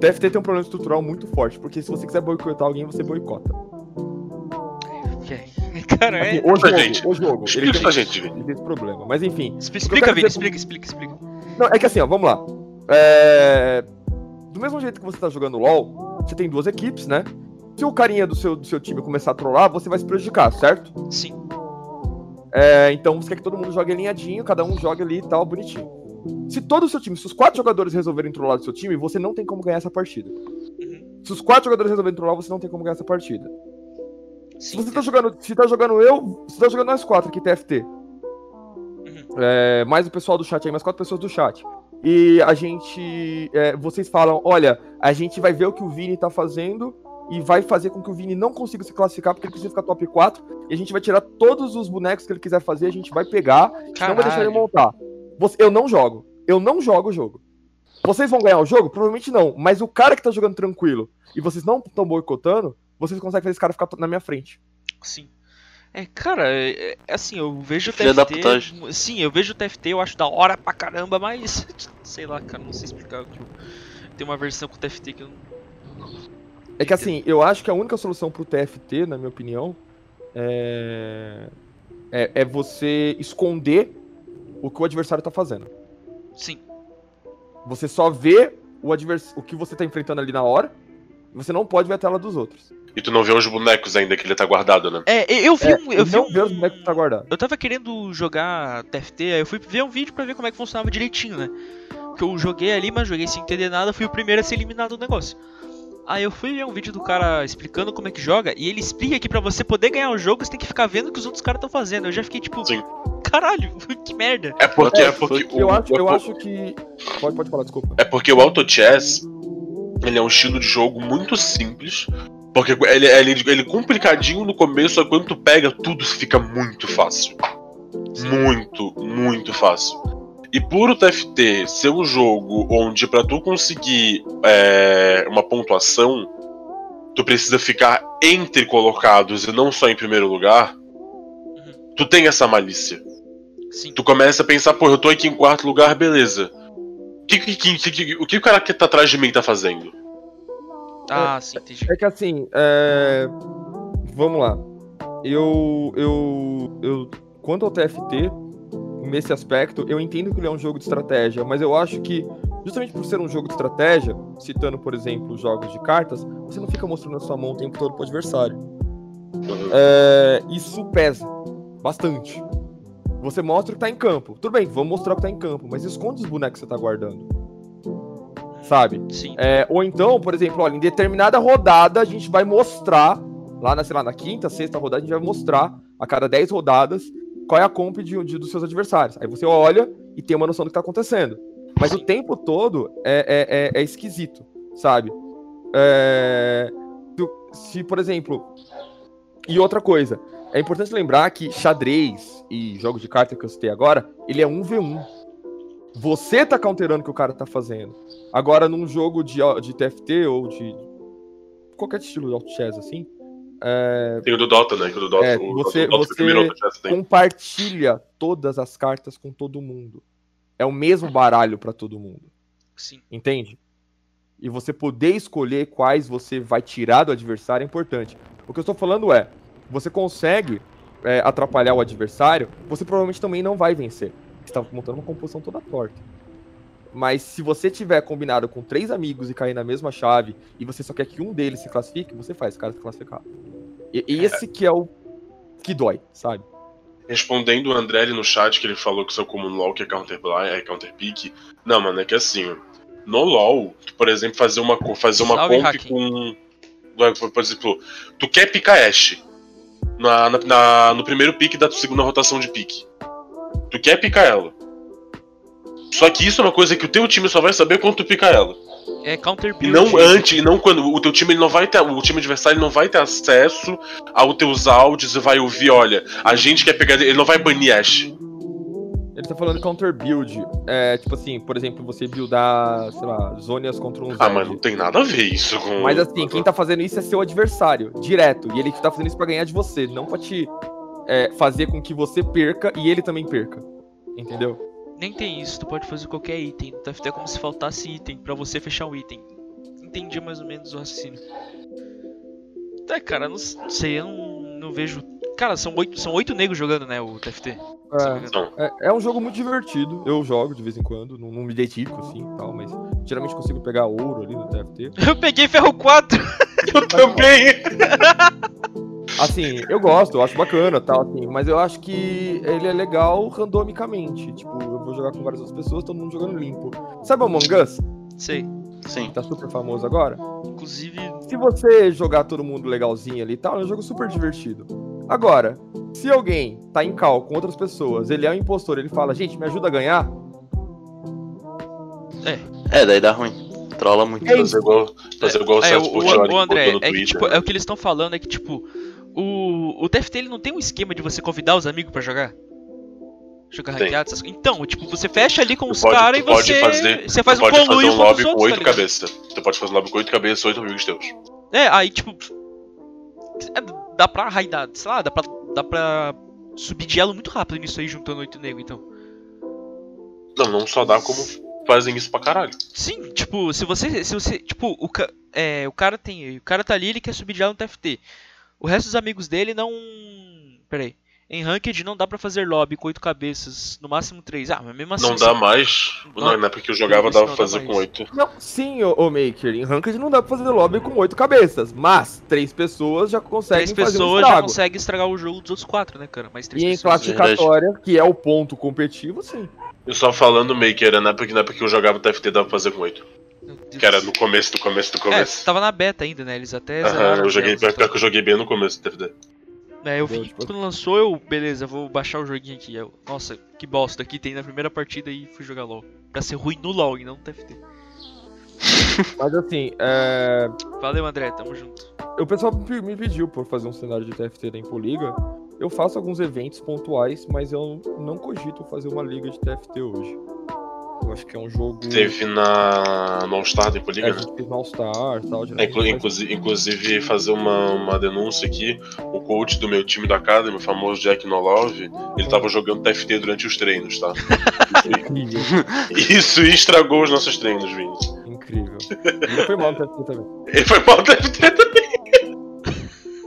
TFT tem um problema estrutural muito forte, porque se você quiser boicotar alguém, você boicota. *laughs* É, Cara, é. Assim, o jogo, gente. o jogo. Explica Ele isso tem, pra gente, Vini. ele tem esse problema. Mas enfim. Explica, Vini, dizer- explica, explica, explica. Não, é que assim, ó, vamos lá. É, Do mesmo jeito que você tá jogando LOL, você tem duas equipes, né? Se o carinha do seu, do seu time começar a trollar, você vai se prejudicar, certo? Sim. É, então você quer que todo mundo jogue alinhadinho, cada um joga ali e tal, bonitinho. Se todo o seu time, se os quatro jogadores resolverem trollar do seu time, você não tem como ganhar essa partida. Uhum. Se os quatro jogadores resolverem trollar, você não tem como ganhar essa partida. Se Sim. você tá jogando, se tá jogando eu, se tá jogando nós quatro aqui, TFT. É, mais o pessoal do chat aí, mais quatro pessoas do chat. E a gente. é, vocês falam, olha, a gente vai ver o que o Vini tá fazendo e vai fazer com que o Vini não consiga se classificar, porque ele precisa ficar top 4. E a gente vai tirar todos os bonecos que ele quiser fazer, a gente vai pegar, não vai deixar ele Caralho. montar. Você- eu não jogo. Eu não jogo o jogo. Vocês vão ganhar o jogo? Provavelmente não. Mas o cara que tá jogando tranquilo e vocês não estão boicotando, vocês conseguem fazer esse cara ficar na minha frente. Sim. É, cara, é, é assim, eu vejo o Filha TFT. Sim, eu vejo o TFT, eu acho da hora pra caramba, mas. *laughs* Sei lá, cara, não sei explicar o que eu. Tem uma versão com o TFT que eu não. É que assim, eu acho que a única solução pro TFT, na minha opinião, é... é, é você esconder o que o adversário tá fazendo. Sim. Você só vê o, advers... o que você tá enfrentando ali na hora, e você não pode ver a tela dos outros. E tu não vê os bonecos ainda que ele tá guardado, né? É, eu vi É, um. Eu vi não um... vê os bonecos que tá guardado. Eu tava querendo jogar TFT, aí eu fui ver um vídeo pra ver como é que funcionava direitinho, né? Porque eu joguei ali, mas joguei sem entender nada, fui o primeiro a ser eliminado do negócio. Aí eu fui ver um vídeo do cara explicando como é que joga, e ele explica que pra você poder ganhar o jogo, você tem que ficar vendo o que os outros caras estão fazendo. Eu já fiquei tipo, Sim. Caralho, *laughs* que merda. É porque, É, é porque o, Eu acho, eu o- acho que. Pode, pode falar, desculpa. É porque o Auto Chess ele é um estilo de jogo muito simples. Porque ele, ele, ele é complicadinho no começo, só que quando tu pega, tudo fica muito fácil. Muito, muito fácil. E por o TFT ser um jogo onde pra tu conseguir é, uma pontuação, tu precisa ficar entre colocados e não só em primeiro lugar, tu tem essa malícia. Sim. Tu começa a pensar, pô, eu tô aqui em quarto lugar, beleza. O que, que, que- que- o que o cara que tá atrás de mim tá fazendo? Ah, sim, entendi. É que assim, é... vamos lá. Eu, eu, eu, quanto ao TFT, nesse aspecto, eu entendo que ele é um jogo de estratégia, mas eu acho que Justamente por ser um jogo de estratégia, citando, por exemplo, os jogos de cartas, você não fica mostrando a sua mão o tempo todo pro adversário. Uhum. É, isso pesa bastante. Você mostra o que tá em campo. Tudo bem, vamos mostrar o que tá em campo, mas esconde os bonecos que você tá guardando. Sabe? Sim. É, ou então, por exemplo, olha, em determinada rodada a gente vai mostrar, lá na, sei lá, na quinta, sexta rodada, a gente vai mostrar a cada 10 rodadas qual é a comp de, de- dos seus adversários. Aí você olha e tem uma noção do que tá acontecendo. Mas o tempo todo é, é, é- é esquisito, sabe? É, se, por exemplo. E outra coisa, é importante lembrar que xadrez e jogos de carta que eu citei agora, ele é 1v1. Você tá counterando o que o cara tá fazendo. Agora, num jogo de, de TFT ou de qualquer estilo de auto chess assim, é, Tem o do Dota, né? Que o do Dota, É, o você- Dota, o Dota você- compartilha todas as cartas com todo mundo. É o mesmo baralho pra todo mundo. Sim. Entende? E você poder escolher quais você vai tirar do adversário é importante. O que eu estou falando é, você consegue é, atrapalhar o adversário, você provavelmente também não vai vencer. Você está montando uma composição toda torta. Mas se você tiver combinado com três amigos e cair na mesma chave, e você só quer que um deles se classifique, você faz o cara se classificar. E, e esse que é o que dói, sabe? Respondendo o André ali no chat, que ele falou que seu comum LOL que é counter, é counter pick. Não, mano, é que assim, no LOL, tu, por exemplo, fazer uma, fazer uma Salve, comp hacking. com. Por por exemplo, tu quer picar Ashe na, na- no primeiro pick da segunda rotação de pique. Tu quer picar ela. Só que isso é uma coisa que o teu time só vai saber quando tu picar ela. É counter E build. não antes, e não quando o teu time ele não vai ter, o time adversário não vai ter acesso aos teus áudios e vai ouvir, olha, a gente quer pegar, ele não vai banir Ash. Ele tá falando counter build. É, tipo assim, por exemplo, você buildar, sei lá, zonas contra um Ah, Zed. mas não tem nada a ver isso com Mas assim, quem tá fazendo isso é seu adversário, direto. E ele tá fazendo isso pra ganhar de você, não pra te é, fazer com que você perca e ele também perca. Entendeu? Nem tem isso, tu pode fazer qualquer item. TFT é como se faltasse item pra você fechar um item. Entendi mais ou menos o raciocínio. É, cara, não, não sei, eu não, não vejo. Cara, são oito, são oito negros jogando, né, o TFT. Então, É, é um jogo muito divertido. Eu jogo de vez em quando, não, não me dedico assim e tal, mas geralmente consigo pegar ouro ali no TFT. Eu peguei ferro 4! *laughs* eu também. *laughs* Assim, eu gosto, eu acho bacana tal, assim, mas eu acho que ele é legal randomicamente. Tipo, eu vou jogar com várias outras pessoas, todo mundo jogando limpo. Sabe o Among Us? Sei. Sim. Tá super famoso agora? Inclusive, Se você jogar todo mundo legalzinho ali e tal, é um jogo super divertido. Agora, se alguém tá em cal com outras pessoas, ele é um impostor, ele fala, gente, me ajuda a ganhar, É, daí dá ruim. Trola muito. É isso. Fazer igual, fazer igual o é, Celso o, Portiolli o, o André, é que, Twitter. tipo, é o que eles estão falando, é que, tipo, o, o TFT ele não tem um esquema de você convidar os amigos pra jogar? Jogar ranqueado, essas coisas. Então, tipo, você fecha ali com Tu os caras e você, fazer- você faz tu um pode fazer um lobby com oito tá ligado? cabeças. Tu pode fazer um lobby com oito cabeças, oito amigos teus. É, aí, tipo, é, dá pra raidar, sei lá, dá pra, dá pra subir de elo muito rápido nisso aí, juntando oito negros, então. Não, não só dá como fazem isso pra caralho. Sim, tipo, se você. Se você. Tipo, o, ca- é, o cara tem. O cara tá ali, ele quer subir de elo no TFT. O resto dos amigos dele não. Pera aí. Em Ranked não dá pra fazer lobby com oito cabeças, no máximo três. Ah, mas mesmo assim. Não dá mais. Não. Não, na época que eu jogava dava não pra fazer com oito. Não, sim, ô, ô Maker, em Ranked não dá pra fazer lobby com oito cabeças, mas três pessoas já conseguem Três fazer um pessoas já estrago. conseguem estragar o jogo dos outros quatro, né, cara? Mas três E em pessoas. classificatória, que é o ponto competitivo, sim. Eu só falando Maker, era na época, na época que eu jogava TFT dava pra fazer com oito. Que era no começo do começo do É, começo. tava na beta ainda, né? Eles até. Aham, eu joguei, pior então. que eu joguei bem no começo do TFT. É, eu vi tipo- quando lançou, eu, beleza, vou baixar o joguinho aqui. Eu, nossa, que bosta aqui tem na primeira partida e fui jogar LOL. Pra ser ruim no LOL e não no TFT. *laughs* Mas assim, é... Valeu, André, tamo junto. o pessoal me me pediu por fazer um cenário de TFT da Impoliga. Eu faço alguns eventos pontuais, mas eu não cogito fazer uma liga de TFT hoje. Acho que é um jogo. Teve na. No All-Star da É, Impoliga, a né? no All-Star tal. É, inclu- inclusive, inclusive, fazer uma, uma denúncia aqui, o coach do meu time da Academy, o famoso Jack Nolove, ele tava jogando TFT durante os treinos, tá? *laughs* Isso estragou os nossos treinos, Vini. incrível. Ele foi mal no TFT também. Ele foi mal no TFT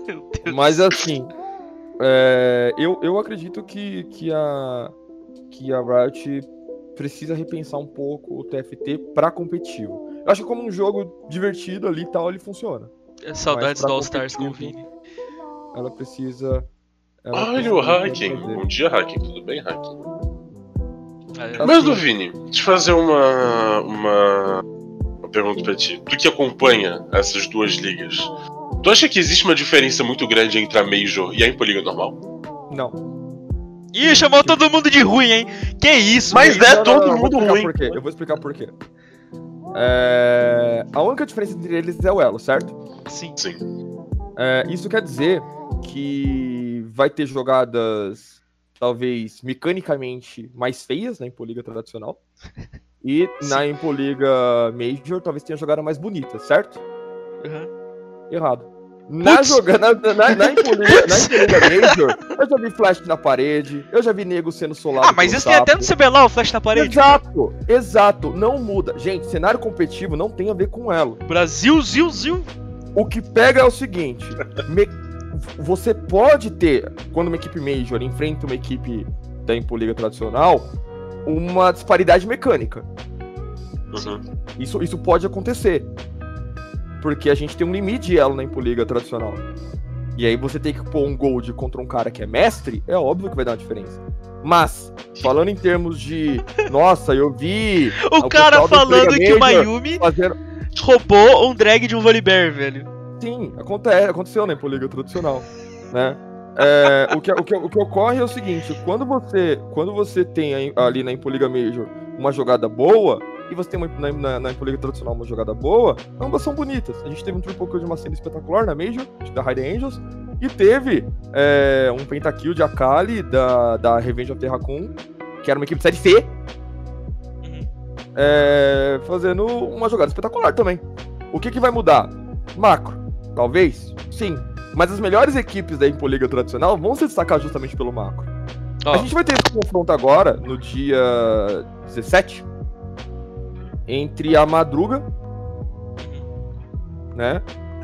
Deus. Mas assim, é, eu, eu acredito que, que, a, que a Riot precisa repensar um pouco o TFT pra competitivo. Eu acho que como um jogo divertido ali e tal, ele funciona. Saudades pra do All Stars com o Vini. Ela precisa. ela Olha precisa o Hacking. Bom dia, Hacking. Tudo bem, Hacking? É, Mas, Assim. do Vini, deixa eu fazer uma, uma, uma pergunta pra ti. Tu que acompanha essas duas ligas, tu acha que existe uma diferença muito grande entre a Major e a Impoliga normal? Não. Ih, chamou todo mundo de ruim, hein? Que isso? Mas é Não, não, todo não, vou mundo ruim. por quê, Eu vou explicar por quê. É, A única diferença entre eles é o elo, certo? Sim. Sim. É, isso quer dizer que vai ter jogadas, talvez, mecanicamente mais feias na Impoliga tradicional. E *laughs* na Impoliga Major, talvez tenha jogada mais bonita, certo? Aham. Errado. Na, Putz. joga... na, na, na, Impoliga, na Impoliga Major, eu já vi flash na parede, eu já vi nego sendo solado. Ah, mas isso tem até no CBLOL, o flash na parede. Exato, exato, não muda. Gente, cenário competitivo não tem a ver com elo. Brasil, zil, zil. O que pega é o seguinte: me- você pode ter, quando uma equipe Major enfrenta uma equipe da Impoliga tradicional, uma disparidade mecânica. Uhum. Isso, isso pode acontecer. Porque a gente tem um limite de elo na Impoliga tradicional. E aí você tem que pôr um Gold contra um cara que é mestre, é óbvio que vai dar uma diferença. Mas, falando em termos de. *laughs* Nossa, eu vi. O cara falando que o Mayumi roubou um drag de um Volibear, velho. Sim, acontece, aconteceu na Impoliga tradicional, né? É, o, que, o, que, o que ocorre é o seguinte, quando você, quando você tem ali na Impoliga Major uma jogada boa, e você tem uma, na, na, na Impoliga tradicional uma jogada boa, ambas são bonitas. A gente teve um Triple Kill de uma cena espetacular na Major, da Hide Angels, e teve é, um Pentakill de Akali da, da Revenge of the Raccoon, que era uma equipe de série C, Uhum. é, fazendo uma jogada espetacular também. O que, que vai mudar? Macro, talvez? Sim. Mas as melhores equipes da Impoliga tradicional vão se destacar justamente pelo macro. Ó, A gente vai ter esse confronto agora, no dia 17, entre a Madruga, né?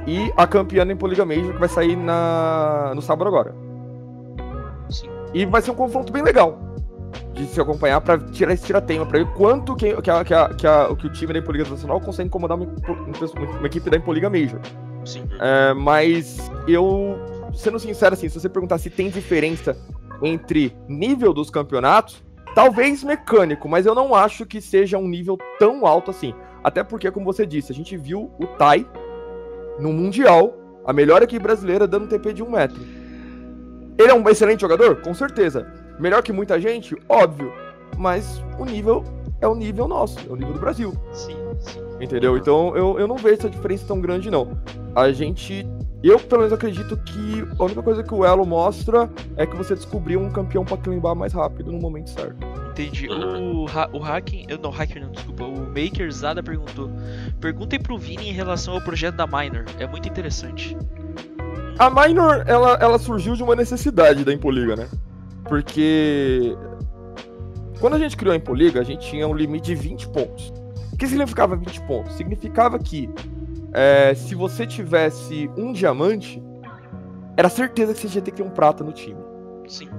E a campeã da Impoliga Major, que vai sair na, no sábado agora. sim. E vai ser um confronto bem legal de se acompanhar pra tirar esse tiratema, pra ver quanto que, que, a, que, a, que, a, que o time da Impoliga Nacional consegue incomodar uma, uma, uma equipe da Impoliga Major. Sim. É, mas eu, sendo sincero, assim, se você perguntar se tem diferença entre nível dos campeonatos, talvez mecânico, mas eu não acho que seja um nível tão alto assim. Até porque, como você disse, a gente viu o Tai no Mundial, a melhor equipe brasileira dando TP de um metro. Ele é um excelente jogador? Com certeza. Melhor que muita gente? Óbvio. Mas o nível é o nível nosso, é o nível do Brasil. Sim, sim. Entendeu? Então eu, eu não vejo essa diferença tão grande, não. A gente. Eu, pelo menos, acredito que a única coisa que o Elo mostra é que você descobriu um campeão pra climbar mais rápido no momento certo. Entendi. Uhum. O, ha o Hacking. Eu não, Hacker não, desculpa. O Maker Zada perguntou. Perguntem pro Vini em relação ao projeto da Minor. É muito interessante. A Minor, ela, ela surgiu de uma necessidade da Impoliga, né? Porque. Quando a gente criou a Impoliga, a gente tinha um limite de 20 pontos. O que significava 20 pontos? Significava que é, se você tivesse um diamante, era certeza que você ia ter que ter um prata no time. Sim.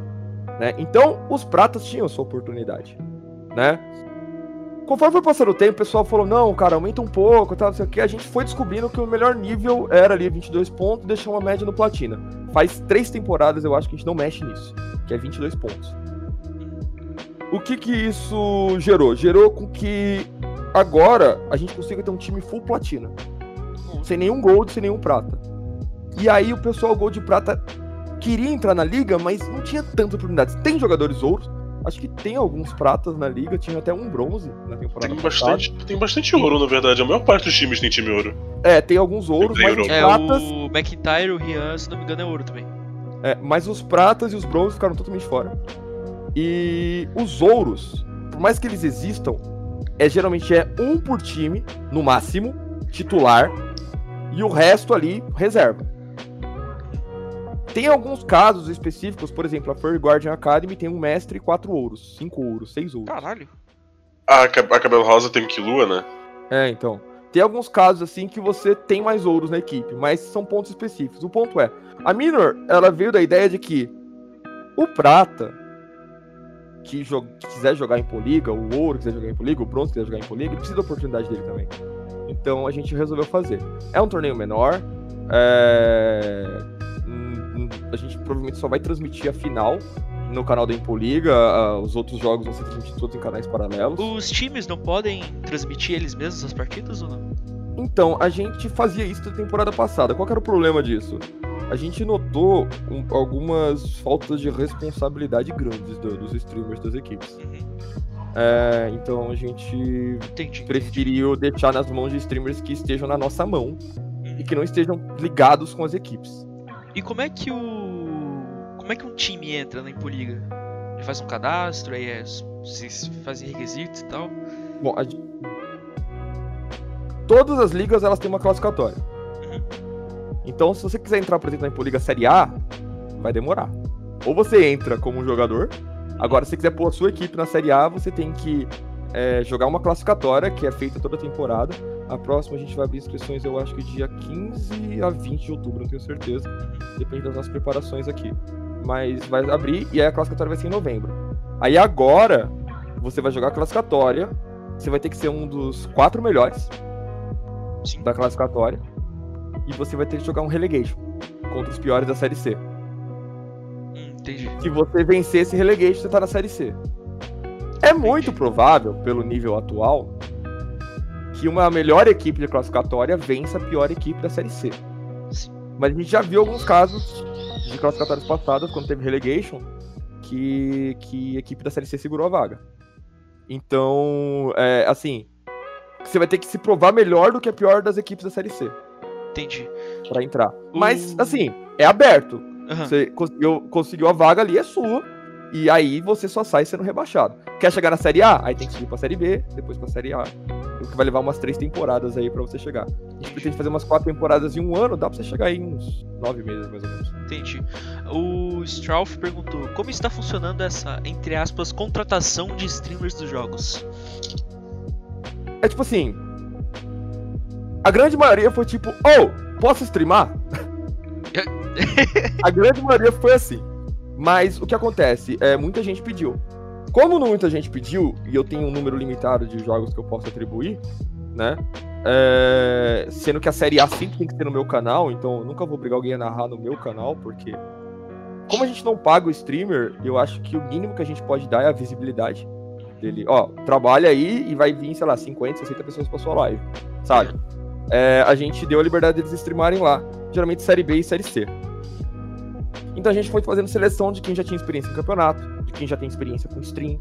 né? Então, os pratas tinham sua oportunidade, né? Conforme foi passando o tempo, o pessoal falou, não, cara, aumenta um pouco, tal, não sei o que. A gente foi descobrindo que o melhor nível era ali 22 pontos e deixar uma média no platina. Faz três temporadas, eu acho que a gente não mexe nisso, que é 22 pontos. O que que isso gerou? Gerou com que agora a gente consiga ter um time full platina. Sem nenhum gold, sem nenhum prata. E aí o pessoal gold e prata queria entrar na liga, mas não tinha tantas oportunidades. Tem jogadores ouros, acho que tem alguns pratas na liga, tinha até um bronze na temporada Tem passada. bastante, tem bastante ouro, na verdade. A maior parte dos times tem time ouro. É, tem alguns ouros, Tem mas os ouro. É, pratas, o McIntyre, o Rian, se não me engano, é ouro também. é, mas os pratas e os bronzes ficaram totalmente fora. E os ouros, por mais que eles existam, é geralmente é um por time, no máximo, titular, e o resto ali reserva. Tem alguns casos específicos, por exemplo, a Furry Guardian Academy tem um mestre e quatro ouros, cinco ouros, seis ouros. Caralho. A, a Cabelo Rosa tem o Kilua, né? É, então. Tem alguns casos assim que você tem mais ouros na equipe, mas são pontos específicos. O ponto é, a Minor, ela veio da ideia de que o prata, que, jo- que quiser jogar em Poliga, o ouro quiser jogar em Poliga, o bronze quiser jogar em Poliga, ele precisa da oportunidade dele também. Então a gente resolveu fazer. É um torneio menor. é, hum, hum, A gente provavelmente só vai transmitir a final no canal da Impoliga. Os outros jogos vão ser transmitidos todos em canais paralelos. Os times não podem transmitir eles mesmos as partidas ou não? Então, a gente fazia isso na temporada passada. Qual era o problema disso? A gente notou um- algumas faltas de responsabilidade grandes do- dos streamers das equipes. Uhum. É, então a gente Entendi. entendi. preferiu deixar nas mãos de streamers que estejam na nossa mão Uhum. e que não estejam ligados com as equipes. E como é que o. Como é que um time entra na Impoliga? Ele faz um cadastro, aí é. Vocês fazem requisitos e tal. Bom, a todas as ligas elas têm uma classificatória. Uhum. Então, se você quiser entrar, por exemplo, na Impoliga Série A, vai demorar. Ou você entra como um jogador. Agora, se você quiser pôr a sua equipe na Série A, você tem que é, jogar uma classificatória que é feita toda temporada. A próxima a gente vai abrir inscrições, eu acho que dia 15 a 20 de outubro, não tenho certeza. Depende das nossas preparações aqui. Mas vai abrir e aí a classificatória vai ser em novembro. Aí agora, você vai jogar a classificatória. Você vai ter que ser um dos quatro melhores Sim. da classificatória. E você vai ter que jogar um relegation contra os piores da Série C. Entendi. Se você vencer esse relegation, você tá na Série C. É muito provável, pelo nível atual, que uma melhor equipe de classificatória vença a pior equipe da Série C. Sim. Mas a gente já viu alguns casos de classificatórias passadas, quando teve relegation, que, que a equipe da Série C segurou a vaga. Então, é, assim, você vai ter que se provar melhor do que a pior das equipes da Série C Entendi. pra entrar. Mas, assim, é aberto. Você conseguiu, conseguiu a vaga ali, é sua. E aí você só sai sendo rebaixado. Quer chegar na Série A? Aí tem que subir pra Série B, depois pra Série A. O que vai levar umas três temporadas aí pra você chegar. A gente pretende fazer umas quatro temporadas em um ano, dá pra você chegar aí em uns nove meses, mais ou menos. Entendi. O Strauff perguntou: como está funcionando essa, entre aspas, contratação de streamers dos jogos? É tipo assim. A grande maioria foi tipo, oh, posso streamar? A grande maioria foi assim. Mas o que acontece? É, muita gente pediu. Como muita gente pediu, e eu tenho um número limitado de jogos que eu posso atribuir, né? é, sendo que a série A sempre tem que ter no meu canal, então eu nunca vou obrigar alguém a narrar no meu canal, porque. Como a gente não paga o streamer, eu acho que o mínimo que a gente pode dar é a visibilidade dele. Ó, trabalha aí e vai vir, sei lá, 50, 60 pessoas pra sua live, sabe? É, a gente deu a liberdade deles streamarem lá, geralmente série B e série C. Então a gente foi fazendo seleção de quem já tinha experiência em campeonato, de quem já tem experiência com stream,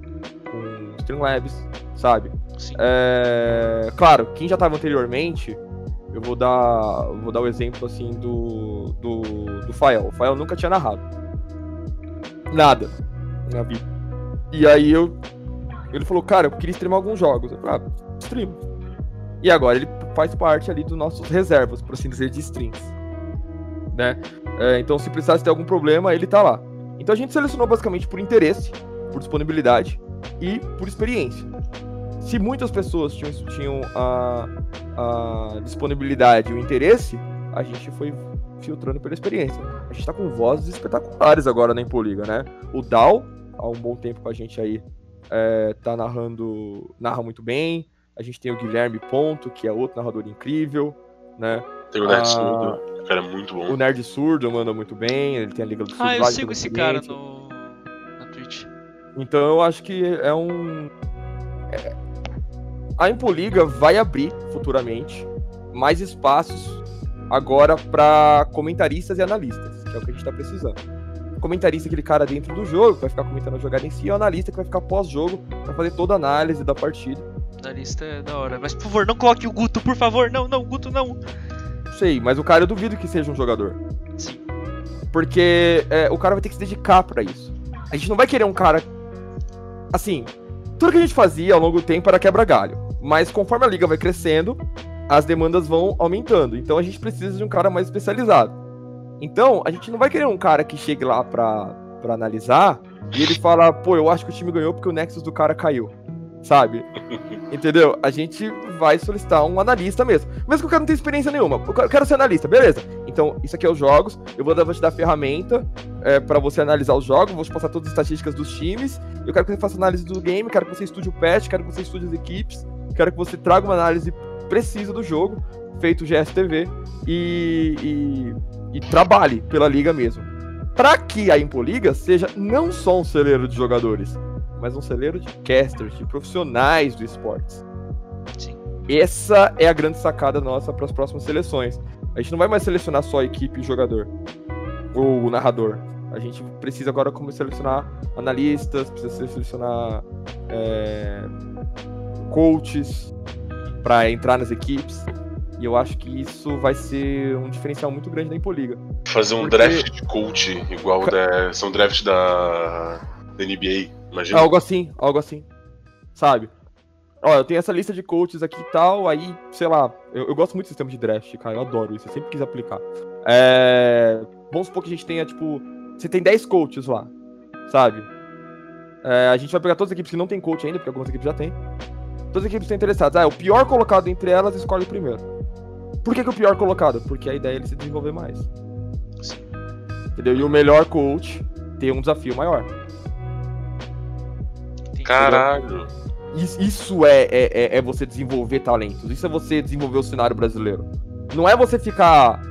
com Streamlabs, sabe? Sim. É, claro, quem já estava anteriormente, eu vou dar, eu vou dar o exemplo assim do do, do Fael. O Fael nunca tinha narrado nada na vida. E aí eu ele falou, cara, eu queria streamar alguns jogos. Eu falei, ah, stream. E agora ele faz parte ali dos nossos reservas, por assim dizer, de streams. Né? É, então, se precisasse ter algum problema, ele tá lá. Então a gente selecionou basicamente por interesse, por disponibilidade e por experiência. Se muitas pessoas tinham, tinham a, a disponibilidade e o interesse, a gente foi filtrando pela experiência. A gente tá com vozes espetaculares agora na Impoliga, né? O Dal, há um bom tempo com a gente aí, é, tá narrando, narra muito bem. A gente tem o Guilherme Ponto, que é outro narrador incrível, né? Tem o Nerd Ah, Surdo, o cara é muito bom. O Nerd Surdo manda muito bem, ele tem a Liga do Ah, eu sigo esse cara no. na Twitch. Então eu acho que é um. é- A Impoliga vai abrir futuramente mais espaços agora para comentaristas e analistas, que é o que a gente tá precisando. Comentarista é aquele cara dentro do jogo, que vai ficar comentando a jogada em si, e o analista que vai ficar pós-jogo para fazer toda a análise da partida. Na lista é da hora. Mas por favor, não coloque o Guto, por favor. Não, não, Guto não. Sei, mas o cara eu duvido que seja um jogador. Sim. Porque é, o cara vai ter que se dedicar pra isso. A gente não vai querer um cara. Assim, tudo que a gente fazia ao longo do tempo era quebra-galho. Mas conforme a liga vai crescendo, as demandas vão aumentando. Então a gente precisa de um cara mais especializado. Então, a gente não vai querer um cara que chegue lá pra, pra analisar e ele fala, pô, eu acho que o time ganhou porque o Nexus do cara caiu. Sabe? Entendeu? A gente vai solicitar um analista mesmo. Mesmo que o cara não tenha experiência nenhuma. Eu quero- ser analista, beleza. Então isso aqui é os jogos. Eu vou, te dar ferramenta é, para você analisar os jogos, vou te passar todas as estatísticas dos times. Eu quero que você faça análise do game, quero que você estude o patch, quero que você estude as equipes, quero que você traga uma análise precisa do jogo, feito GSTV, e, e, e trabalhe pela liga mesmo. Para que a Impoliga seja não só um celeiro de jogadores, mas um celeiro de casters, de profissionais do esportes. Sim. Essa é a grande sacada nossa para as próximas seleções. A gente não vai mais selecionar só a equipe e jogador, ou o narrador. A gente precisa agora como selecionar analistas, precisa selecionar é, coaches para entrar nas equipes. E eu acho que isso vai ser um diferencial muito grande da Impoliga. Fazer um Porque- draft de coach igual da, são draft da, da NBA, imagina. Algo assim, algo assim. Sabe? Ó, eu tenho essa lista de coaches aqui e tal, aí, sei lá, eu, eu gosto muito do sistema de draft, cara, eu adoro isso, eu sempre quis aplicar. É, Vamos supor que a gente tenha, tipo, você tem 10 coaches lá, sabe? É, a gente vai pegar todas as equipes que não tem coach ainda, porque algumas equipes já tem. Todas as equipes estão interessadas. Ah, o pior colocado entre elas escolhe o primeiro. Por que, que o pior colocado? Porque a ideia é ele se desenvolver mais. Sim. Entendeu? E o melhor coach tem um desafio maior. Caralho. Isso, é, é, é- é você desenvolver talentos. Isso é você desenvolver o cenário brasileiro. Não é você ficar.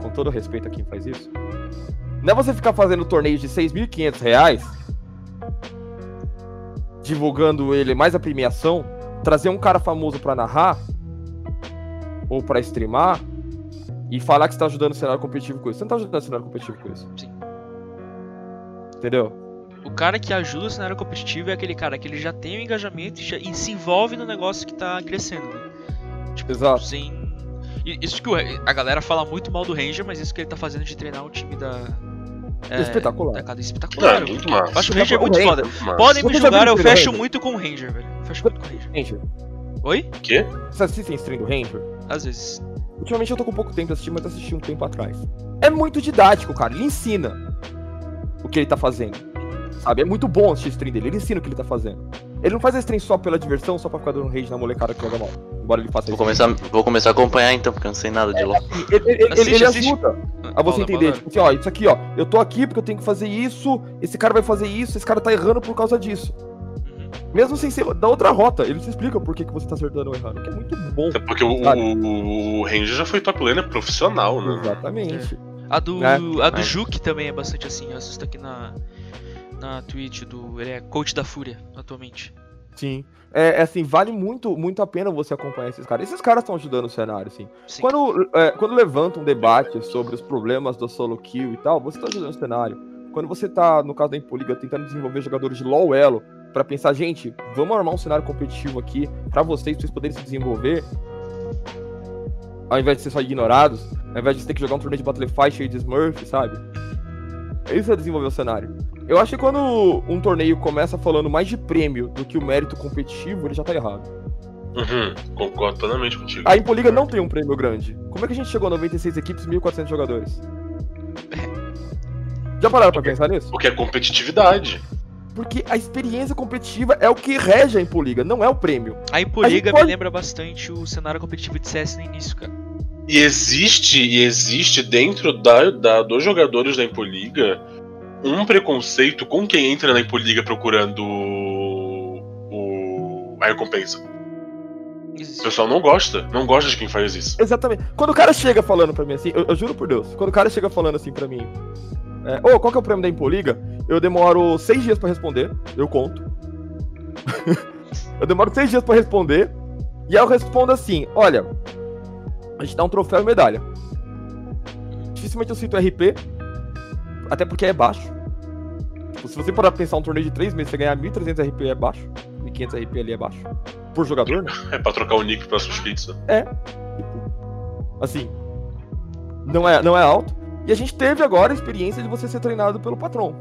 Com todo respeito a quem faz isso. Não é você ficar fazendo torneios de 6.500 reais. Divulgando ele mais a premiação. Trazer um cara famoso pra narrar. Ou pra streamar. E falar que você tá ajudando o cenário competitivo com isso. Você não tá ajudando o cenário competitivo com isso. Sim. Entendeu? O cara que ajuda o cenário competitivo é aquele cara que ele já tem o engajamento e, já- e se envolve no negócio que tá crescendo. né? Tipo, Exato. sem. Isso que o- a galera fala muito mal do Ranger, mas isso que ele tá fazendo de treinar um time da. É, Espetacular. Da cada Não, espetacular. é muito Eu massa. acho o Ranger muito O Ranger, foda. Muito massa. Podem me Você já julgar, eu o fecho muito com o Ranger, velho. Eu fecho muito com o Ranger. Ranger. Oi? Quê? Vocês assistem stream do Ranger? Às vezes. Ultimamente eu tô com pouco tempo de assistir, mas assisti um tempo atrás. É muito didático, cara. Ele ensina o que ele tá fazendo. Sabe? É muito bom assistir stream dele. Ele ensina o que ele tá fazendo. Ele não faz a stream só pela diversão, só pra ficar dando rage na molecada que joga mal. Embora ele faça Vou isso. começar, vou começar a acompanhar então, porque eu não sei nada de LoL. Ele, ele, ele- Assiste, ele assiste. ajuda a você entender. Tipo assim, ó, isso aqui, ó. Eu tô aqui porque eu tenho que fazer isso. Esse cara vai fazer isso. Esse cara tá errando por causa disso. Uhum. Mesmo sem ser da outra rota. Ele te explica por que, que você tá acertando ou errando. Que é muito bom. Até porque o, Sabe? o, o Ranger já foi top laner profissional, né? Exatamente. A do, É, a do mas- Juke também é bastante assim. Eu assisto aqui na, na Twitch do. Ele é coach da Fúria atualmente. Sim. É, é assim, vale muito, muito a pena você acompanhar esses caras. Esses caras estão ajudando o cenário, assim. Sim. Quando, é, quando levanta um debate sobre os problemas do solo kill e tal, você tá ajudando o cenário. Quando você tá, no caso da Impoliga, tentando desenvolver jogadores de LoL Elo, pra pensar, gente, vamos armar um cenário competitivo aqui pra vocês, pra vocês poderem se desenvolver, ao invés de ser só ignorados, ao invés de ter que jogar um torneio de Battlefy cheio de Smurf, sabe? Isso é desenvolver o cenário. Eu acho que quando um torneio começa falando mais de prêmio do que o mérito competitivo, ele já tá errado. Uhum, concordo plenamente contigo. A Impoliga não tem um prêmio grande. Como é que a gente chegou a 96 equipes e 1.400 jogadores? Já pararam pra pensar nisso? Porque é competitividade. Porque a experiência competitiva é o que rege a Impoliga, não é o prêmio. A Impoliga pode- me lembra bastante o cenário competitivo de CS no início, cara. E existe, e existe dentro da, da- dos jogadores da Impoliga um preconceito com quem entra na Impoliga procurando o, o- a recompensa. O pessoal não gosta, não gosta de quem faz isso. Exatamente. Quando o cara chega falando pra mim assim, eu, eu juro por Deus, quando o cara chega falando assim pra mim, é, ô, qual que é o prêmio da Impoliga? Eu demoro seis dias pra responder, eu conto. *laughs* eu demoro seis dias pra responder, e aí eu respondo assim, olha, a gente dá um troféu e medalha. Dificilmente eu cito RP, até porque é baixo. Tipo, se você parar pra pensar um torneio de três meses, você ganhar 1.300 RP é baixo, 1.500 RP ali é baixo. Por jogador, né? *laughs* É pra trocar o nick pro próximo pizza. assim, não é, não é alto. E a gente teve agora a experiência de você ser treinado pelo patrão.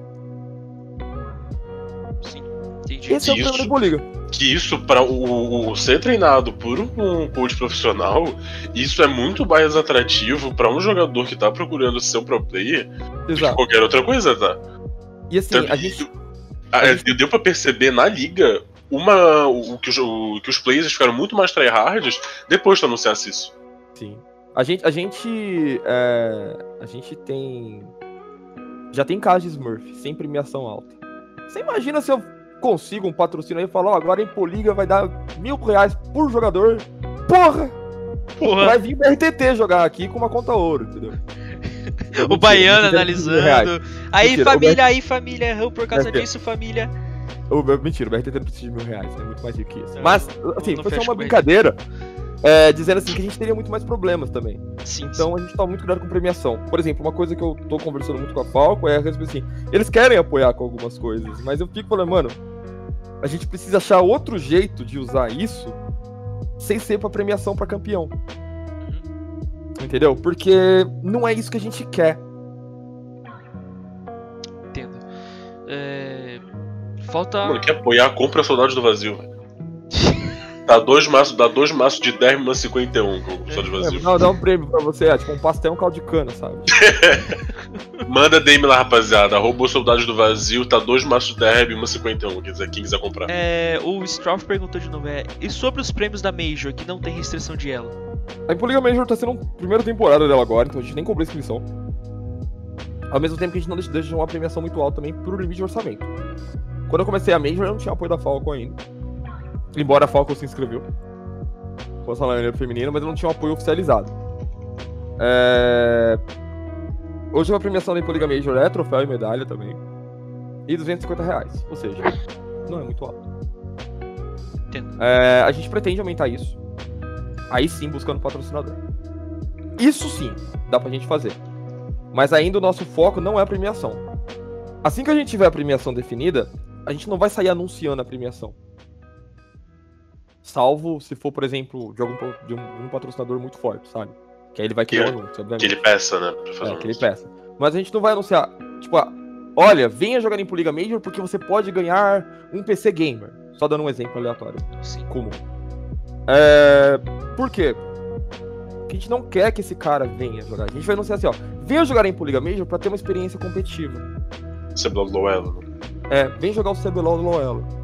Entendi. Esse é o problema da. Que isso, para o, o- ser treinado por um coach profissional, isso é muito mais atrativo pra um jogador que tá procurando ser um pro player do que Exato. qualquer outra coisa, tá? E assim, a que- gente. Ah, é, Deu pra perceber na liga uma, o, que os, o- que os players ficaram muito mais tryhards depois de anunciasse isso. Sim. A gente, a gente, é, a gente tem, já tem casos de Smurf, sem premiação alta. Você imagina se eu consigo um patrocínio aí e falar, ó, agora em Poliga vai dar mil reais por jogador. Porra! Porra, Vai vir BRTT jogar aqui com uma conta ouro, entendeu? o baiano analisando. Aí, Mentira, família, aí, família, errou por causa disso, família. O, mentira, o BRTT não precisa de mil reais, é muito mais rico que isso. Não, Mas, assim, não foi só uma ele. É, dizendo assim que a gente teria muito mais problemas também. Sim, Então a gente toma muito cuidado com premiação. Por exemplo, uma coisa que eu tô conversando muito com a Falco é a respeito assim, eles querem apoiar com algumas coisas, mas eu fico falando, mano, a gente precisa achar outro jeito de usar isso sem ser pra premiação pra campeão. Entendeu? Porque não é isso que a gente quer. entendo. É, Falta. Mano, quer apoiar, compra Soldados do Vazio, velho. Dá dois maços, dá dois maços de 10 mais 51 com o Soldados do É, Vazio. não, dá um prêmio pra você, é, tipo um pastel e um caldo de cana, sabe? *laughs* Manda DM lá, rapaziada. Os Soldados do Vazio, tá dois maços de 10 e 51, quem quiser, quem quiser comprar. É, o Stroff perguntou de novo, é, e sobre os prêmios da Major, que não tem restrição de elo? A Impoliga Major tá sendo a primeira temporada dela agora, então a gente nem cobrou inscrição. Ao mesmo tempo que a gente não deixa, deixa uma premiação muito alta também pro limite de orçamento. Quando eu comecei a Major, eu não tinha apoio da Falcon ainda. Embora a Falcon se inscreveu. Com a salário feminina, mas eu não tinha um apoio oficializado. É... Hoje a premiação da Impoliga Major é troféu e medalha também. E 250 reais. Ou seja, não é muito alto. É, a gente pretende aumentar isso. Aí sim, buscando patrocinador. Isso sim, dá pra gente fazer. Mas ainda o nosso foco não é a premiação. Assim que a gente tiver a premiação definida, a gente não vai sair anunciando a premiação. Salvo se for, por exemplo, de algum, de um, um patrocinador muito forte, sabe? Que aí ele vai querer um anúncio, obviamente. Que ele peça, né? Pra fazer É, um que ele peça. Mas a gente não vai anunciar, tipo, ah, olha, venha jogar em Poliga Major porque você pode ganhar um PC Gamer. Só dando um exemplo aleatório Sim. comum. É... Por quê? Porque a gente não quer que esse cara venha jogar. A gente vai anunciar assim, ó. Venha jogar em Poliga Major pra ter uma experiência competitiva. CBLOL do Elo. É, vem jogar o CBLOL do Loelo.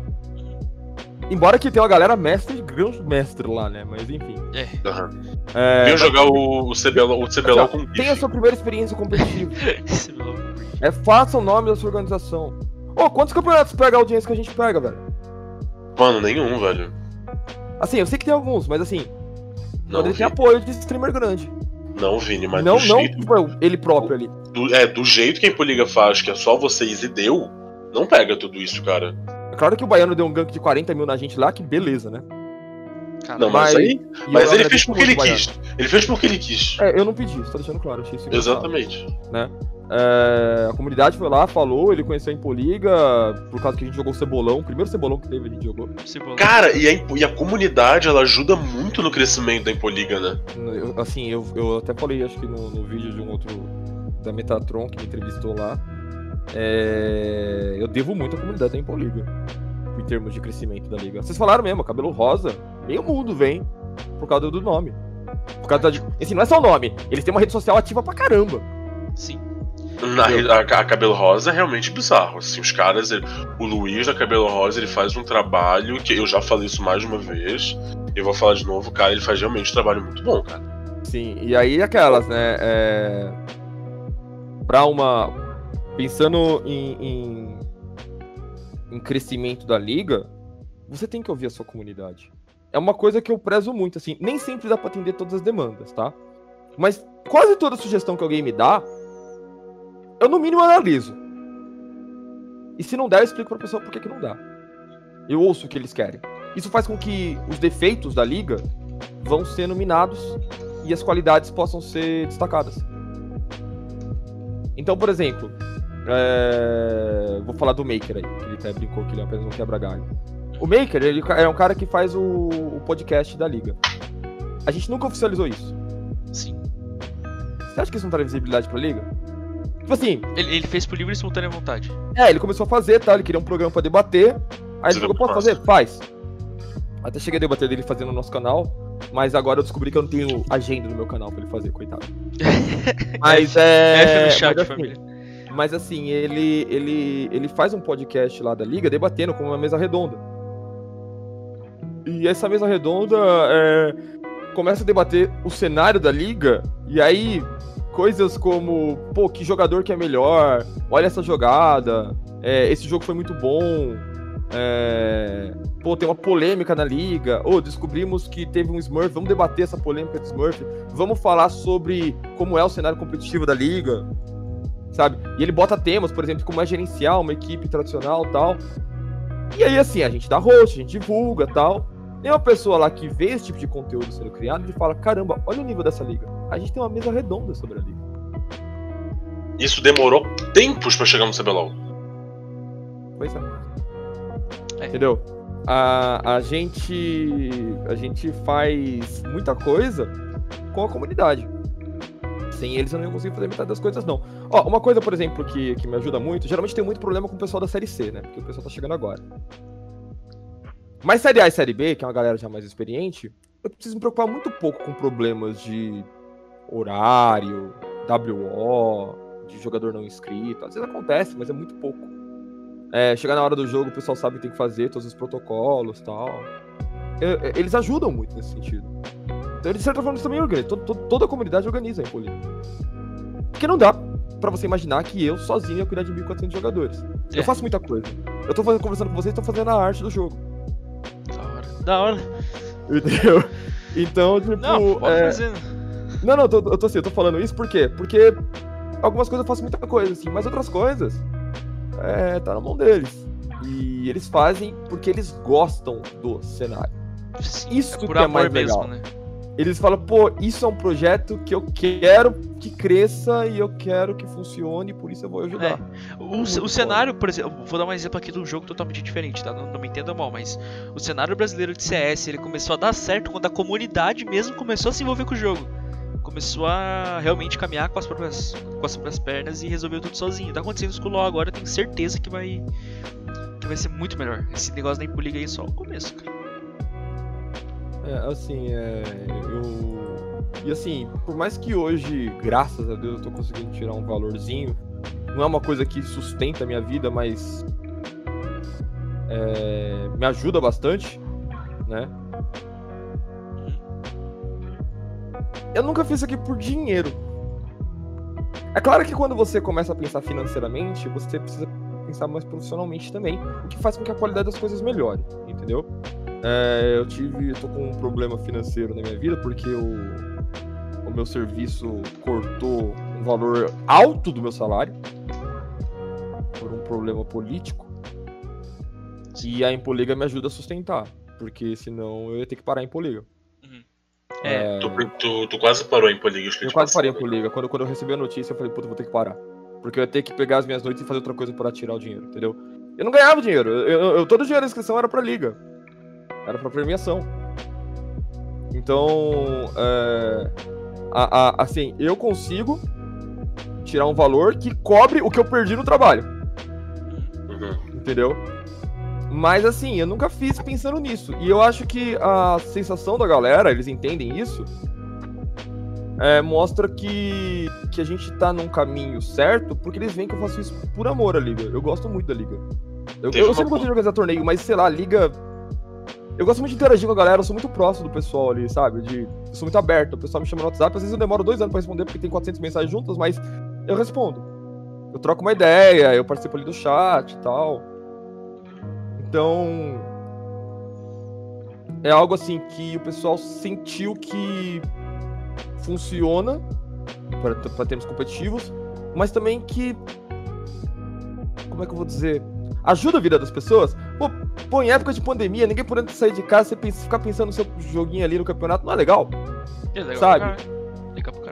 Embora que tenha uma galera mestre, grande mestre lá, né? Mas enfim. É, Venha jogar o, o CBLOL, o CBLOL com Tenha a sua primeira experiência competitiva. *laughs* É, faça o nome da sua organização. Ô, quantos campeonatos pega a audiência que a gente pega, velho? Mano, nenhum, velho. Assim, eu sei que tem alguns, mas assim, Não, tem apoio de streamer grande. Não, Vini, mas não, do não jeito. tipo, ele próprio ali. Do, é, do jeito que a Impoliga faz, que é só vocês e deu, não pega tudo isso, cara. Claro que o Baiano deu um gank de 40 mil na gente lá, que beleza, né? Não, mas, Mas- aí. Mas ele fez porque ele quis. Ele fez porque ele quis. É, eu não pedi, só deixando claro, achei isso. Exatamente. É, a comunidade foi lá, falou, ele conheceu a Impoliga, por causa que a gente jogou o Cebolão, o primeiro Cebolão que teve a gente jogou. Cebola. Cara, e a, e a comunidade, ela ajuda muito no crescimento da Impoliga, né? Eu- assim, eu, eu até falei, acho que no, no vídeo de um outro, da Metatron, que me entrevistou lá, é, eu devo muito à comunidade da Impoliga, em termos de crescimento da liga. Vocês falaram mesmo, cabelo rosa, meio mundo vem, por causa do nome. Por causa da, assim, não é só o nome, eles têm uma rede social ativa pra caramba. Sim. Na, a, a Cabelo Rosa é realmente bizarro. Assim, os caras, ele- o Luiz da Cabelo Rosa, ele faz um trabalho que eu já falei isso mais de uma vez. Eu vou falar de novo, cara, ele faz realmente um trabalho muito bom, cara. Sim, e aí aquelas, né? É... Pra uma. Pensando em, em, em crescimento da liga, você tem que ouvir a sua comunidade. É uma coisa que eu prezo muito, assim. Nem sempre dá pra atender todas as demandas, tá? Mas quase toda sugestão que alguém me dá, eu no mínimo analiso. E se não der, eu explico pra pessoa por que, que não dá. Eu ouço o que eles querem. Isso faz com que os defeitos da liga vão sendo minados e as qualidades possam ser destacadas. Então, por exemplo, é, vou falar do Maker aí, ele até brincou que ele é apenas um quebra-galho. O Maker, ele é um cara que faz o, o podcast da liga. A gente nunca oficializou isso. Sim. Você acha que isso não traz visibilidade pra liga? Tipo assim, Ele, ele fez por livre e espontânea vontade. é, ele começou a fazer, tá? Ele queria um programa pra debater. Aí ele falou, posso fazer? Faz. Até cheguei a debater dele fazendo no nosso canal, mas agora eu descobri que eu não tenho agenda no meu canal pra ele fazer, coitado. *laughs* Mas é. F no chat, mas, assim, família. Mas assim, ele, ele, ele faz um podcast lá da Liga debatendo com uma mesa redonda. E essa mesa redonda é, começa a debater o cenário da liga, e aí coisas como, pô, que jogador que é melhor, olha essa jogada, é, esse jogo foi muito bom, é, pô, tem uma polêmica na liga, ou descobrimos que teve um Smurf, vamos debater essa polêmica de Smurf, vamos falar sobre como é o cenário competitivo da liga, sabe? E ele bota temas, por exemplo, como é gerenciar uma equipe tradicional tal. E aí, assim, a gente dá host, a gente divulga tal. Tem uma pessoa lá que vê esse tipo de conteúdo sendo criado e fala: caramba, olha o nível dessa liga. A gente tem uma mesa redonda sobre a liga. Isso demorou tempos pra chegar no CBLOL. Pois é. É. Entendeu? A, a gente. A gente faz muita coisa com a comunidade. Sem eles eu não ia conseguir fazer metade das coisas, não. Ó, uma coisa, por exemplo, que, que me ajuda muito, geralmente tem muito problema com o pessoal da série C, né? Porque o pessoal tá chegando agora. Mas série A e série B, que é uma galera já mais experiente, eu preciso me preocupar muito pouco com problemas de horário, WO, de jogador não inscrito. Às vezes acontece, mas é muito pouco. É, chegar na hora do jogo, o pessoal sabe o que tem que fazer, todos os protocolos tal. É, é, Eles ajudam muito nesse sentido. Então, de certa forma, isso também organiza. Todo- toda a comunidade organiza a Impoliga. Porque não dá pra você imaginar que eu sozinho ia cuidar de 1.400 jogadores. É. Eu faço muita coisa. Eu tô fazendo, conversando com vocês, tô fazendo a arte do jogo. Da hora. Da hora. Entendeu? Então, tipo. Não, pode é, fazer. Não, não, eu tô, eu tô assim, eu tô falando isso por quê? Porque algumas coisas eu faço muita coisa, assim, mas outras coisas é, tá na mão deles. E eles fazem porque eles gostam do cenário. Sim, Isso é que é mais mesmo, legal. né? Eles falam, pô, isso é um projeto que eu quero que cresça e eu quero que funcione, por isso eu vou ajudar. O, ce- o foda. cenário, por exemplo, vou dar um exemplo aqui de um jogo totalmente diferente, tá? Não, não me entenda mal, mas o cenário brasileiro de CS ele começou a dar certo quando a comunidade mesmo começou a se envolver com o jogo. Começou a realmente caminhar com as próprias, com as próprias pernas e resolveu tudo sozinho. Tá acontecendo isso com o LoL agora, eu tenho certeza que vai que vai ser muito melhor. Esse negócio da Impoliga aí é só o começo, cara. É, assim, é. Eu. E assim, por mais que hoje, graças a Deus, eu tô conseguindo tirar um valorzinho, não é uma coisa que sustenta a minha vida, mas. é, me ajuda bastante, né? Eu nunca fiz isso aqui por dinheiro. É claro que quando você começa a pensar financeiramente, você precisa pensar mais profissionalmente também, o que faz com que a qualidade das coisas melhore, entendeu? É, eu tive, eu tô com um problema financeiro na minha vida porque o, o meu serviço cortou um valor alto do meu salário por um problema político. E a Impoliga me ajuda a sustentar, porque senão eu ia ter que parar a Impoliga. É, Tu, tu, tu quase parou em Poligas que Eu quase parei a? Impoliga. Quando, quando eu recebi a notícia, eu falei, puta, vou ter que parar. Porque eu ia ter que pegar as minhas noites e fazer outra coisa pra tirar o dinheiro, entendeu? Eu não ganhava dinheiro. Eu, eu- eu- todo o dinheiro da inscrição era pra liga. Era pra premiação. Então, é, a- a- assim, eu consigo tirar um valor que cobre o que eu perdi no trabalho, Uhum. entendeu? Mas assim, eu nunca fiz pensando nisso. E eu acho que a sensação da galera, eles entendem isso, é, mostra que, que a gente tá num caminho certo, porque eles veem que eu faço isso por amor à liga. Eu gosto muito da liga. Eu, eu sempre gostei de organizar torneio, mas sei lá, a liga. Eu gosto muito de interagir com a galera, eu sou muito próximo do pessoal ali, sabe? De, eu sou muito aberto, o pessoal me chama no WhatsApp, às vezes eu demoro dois anos pra responder porque tem 400 mensagens juntas, mas eu respondo. Eu troco uma ideia, eu participo ali do chat e tal. Então. É algo assim que o pessoal sentiu que funciona para termos competitivos, mas também que. Como é que eu vou dizer? Ajuda a vida das pessoas. Pô, pô, em época de pandemia, ninguém podendo sair de casa, você pensa- ficar pensando no seu joguinho ali no campeonato, não é legal? é legal sabe? caralho.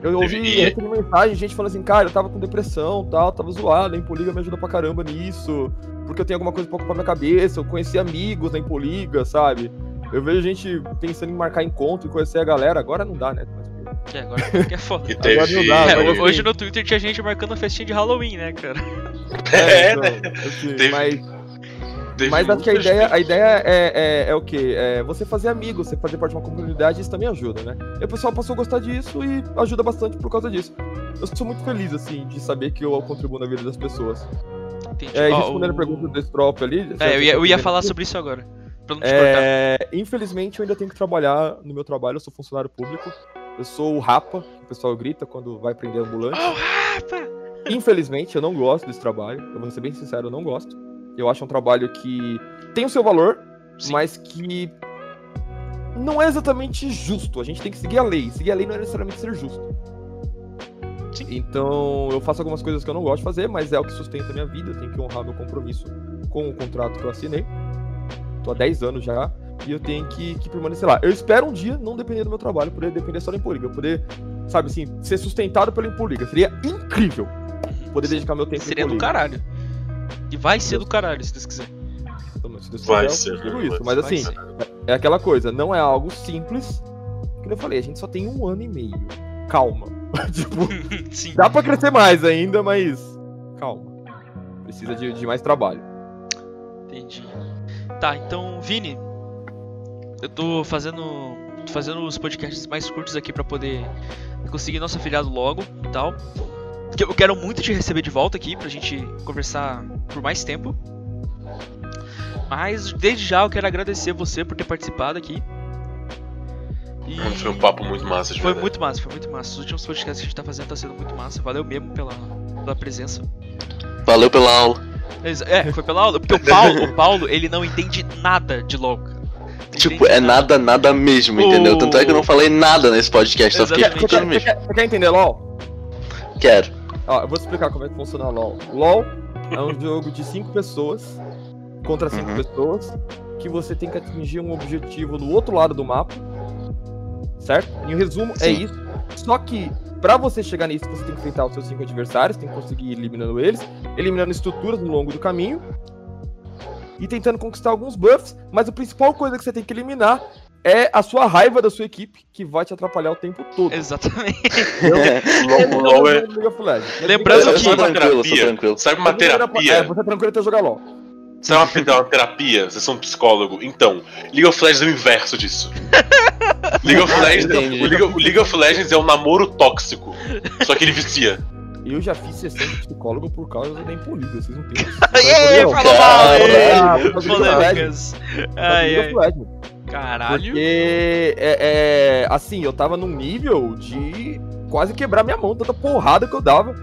Eu ouvi E- recebi mensagem, gente falando assim, cara, eu tava com depressão tal, tava zoado, a Impoliga me ajuda pra caramba nisso, porque eu tenho alguma coisa pra ocupar minha cabeça, eu conheci amigos da Impoliga, sabe? Eu vejo gente pensando em marcar encontro e conhecer a galera, agora não dá, né? É, agora *laughs* que é foda. Agora não dá, É, hoje no Twitter tinha gente marcando festinha de Halloween, né, cara? *laughs* É, então, né? assim, Teve- mas, Teve mas acho que a ideia, a ideia é, é, é o quê? É você fazer amigos, você fazer parte de uma comunidade, isso também ajuda, né? E o pessoal passou a gostar disso e ajuda bastante por causa disso. Eu sou muito feliz, assim, de saber que eu contribuo na vida das pessoas. Entendi. É, e Ó, respondendo a o- pergunta do Strop ali. É, eu ia, eu ia falar sobre isso agora. Pra não te cortar. É, infelizmente, eu ainda tenho que trabalhar no meu trabalho, eu sou funcionário público. Eu sou o rapa, que o pessoal grita quando vai prender ambulante. Oh, Rafa! Infelizmente, eu não gosto desse trabalho. Eu vou ser bem sincero, eu não gosto. Eu acho um trabalho que tem o seu valor, Sim. mas que não é exatamente justo. A gente tem que seguir a lei. Seguir a lei não é necessariamente ser justo. Sim. Então, eu faço algumas coisas que eu não gosto de fazer, mas é o que sustenta a minha vida. Eu tenho que honrar meu compromisso com o contrato que eu assinei. Tô há 10 anos já. E eu tenho que, que permanecer lá. Eu espero um dia não depender do meu trabalho, poder depender só da Impoliga. Poder, sabe assim, ser sustentado pela Impoliga. Seria incrível poder dedicar meu tempo Seria do caralho. E vai ser do caralho, se Deus quiser. Se Deus Vai quiser, eu ser, digo vai isso. Mas assim, ser. é aquela coisa, não é algo simples. Como eu falei, a gente só tem um ano e meio. Calma. *laughs* tipo, *laughs* Sim. dá pra crescer mais ainda, mas calma. Precisa de, de mais trabalho. Entendi. Tá, então, Vini, eu tô fazendo tô fazendo os podcasts mais curtos aqui pra poder conseguir nosso afiliado logo e tal. Porque eu quero muito te receber de volta aqui pra gente conversar por mais tempo. Mas desde já eu quero agradecer você por ter participado aqui. E Foi um papo muito massa, de foi verdade. muito massa, foi muito massa. Os últimos podcasts que a gente tá fazendo tá sendo muito massa. Valeu mesmo pela, pela presença. Valeu pela aula. É, foi pela aula. Porque o Paulo, o Paulo, ele não entende nada de LoL. Tipo, é nada, nada mesmo, entendeu? Tanto é que eu não falei nada nesse podcast, só fiquei Exatamente. Você quer, escutando você, mesmo. quer, você quer entender LOL? Quero. Ó, eu vou te explicar como é que funciona LOL. LOL é um *laughs* jogo de 5 pessoas contra 5 Uhum. pessoas que você tem que atingir um objetivo no outro lado do mapa. Certo? Em resumo, é Sim. isso. Só que pra você chegar nisso, você tem que enfrentar os seus 5 adversários, tem que conseguir ir eliminando eles, eliminando estruturas no longo do caminho e tentando conquistar alguns buffs, mas a principal coisa que você tem que eliminar é a sua raiva da sua equipe, que vai te atrapalhar o tempo todo. Exatamente. LOL, LOL é. Lembrando eu que- sou Sabe uma tranquilo, eu sou terapia? tranquilo. Sabe uma É, você é tranquilo até jogar LOL. Sabe uma, uma terapia? Vocês são um psicólogo. Então, League of Legends é o inverso disso. League of Ah, Legends, o, League, o League of Legends é um namoro tóxico. Só que ele vicia. Eu já fiz sessão de psicólogo por causa da Impoliga, vocês não têm. Aê, Não, falou mal! Ah, Polêmicas. Legends. Ai, ai. Caralho. Porque, é, é, assim, eu tava num nível de quase quebrar minha mão, tanta porrada que eu dava.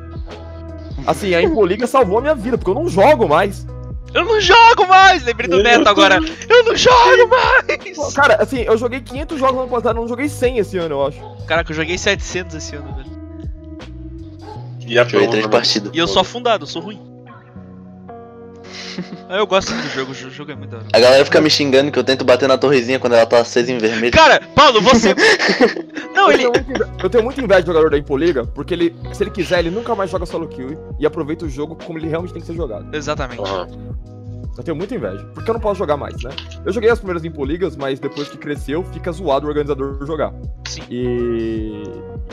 Assim, a Impoliga *laughs* salvou a minha vida, porque eu não jogo mais. Eu não jogo mais! Lembrei do Neto agora. Eu não jogo mais! Cara, assim, eu joguei 500 jogos no ano passado, eu não joguei 100 esse ano, eu acho. Caraca, eu joguei 700 esse ano, velho. E a Joguei três partidas. E eu sou afundado, eu sou ruim. *laughs* Eu gosto muito do jogo, o jo- jogo é muito da hora. A galera fica me xingando que eu tento bater na torrezinha quando ela tá acesa em vermelho. Cara, Paulo, você. *laughs* Não, eu, ele. tenho eu tenho muito inveja do jogador da Impoliga, porque ele, se ele quiser, ele nunca mais joga solo kill e aproveita o jogo como ele realmente tem que ser jogado. Exatamente. Aham. Eu tenho muita inveja, porque eu não posso jogar mais, né? Eu joguei as primeiras Impoligas, mas depois que cresceu, fica zoado o organizador jogar. Sim. E,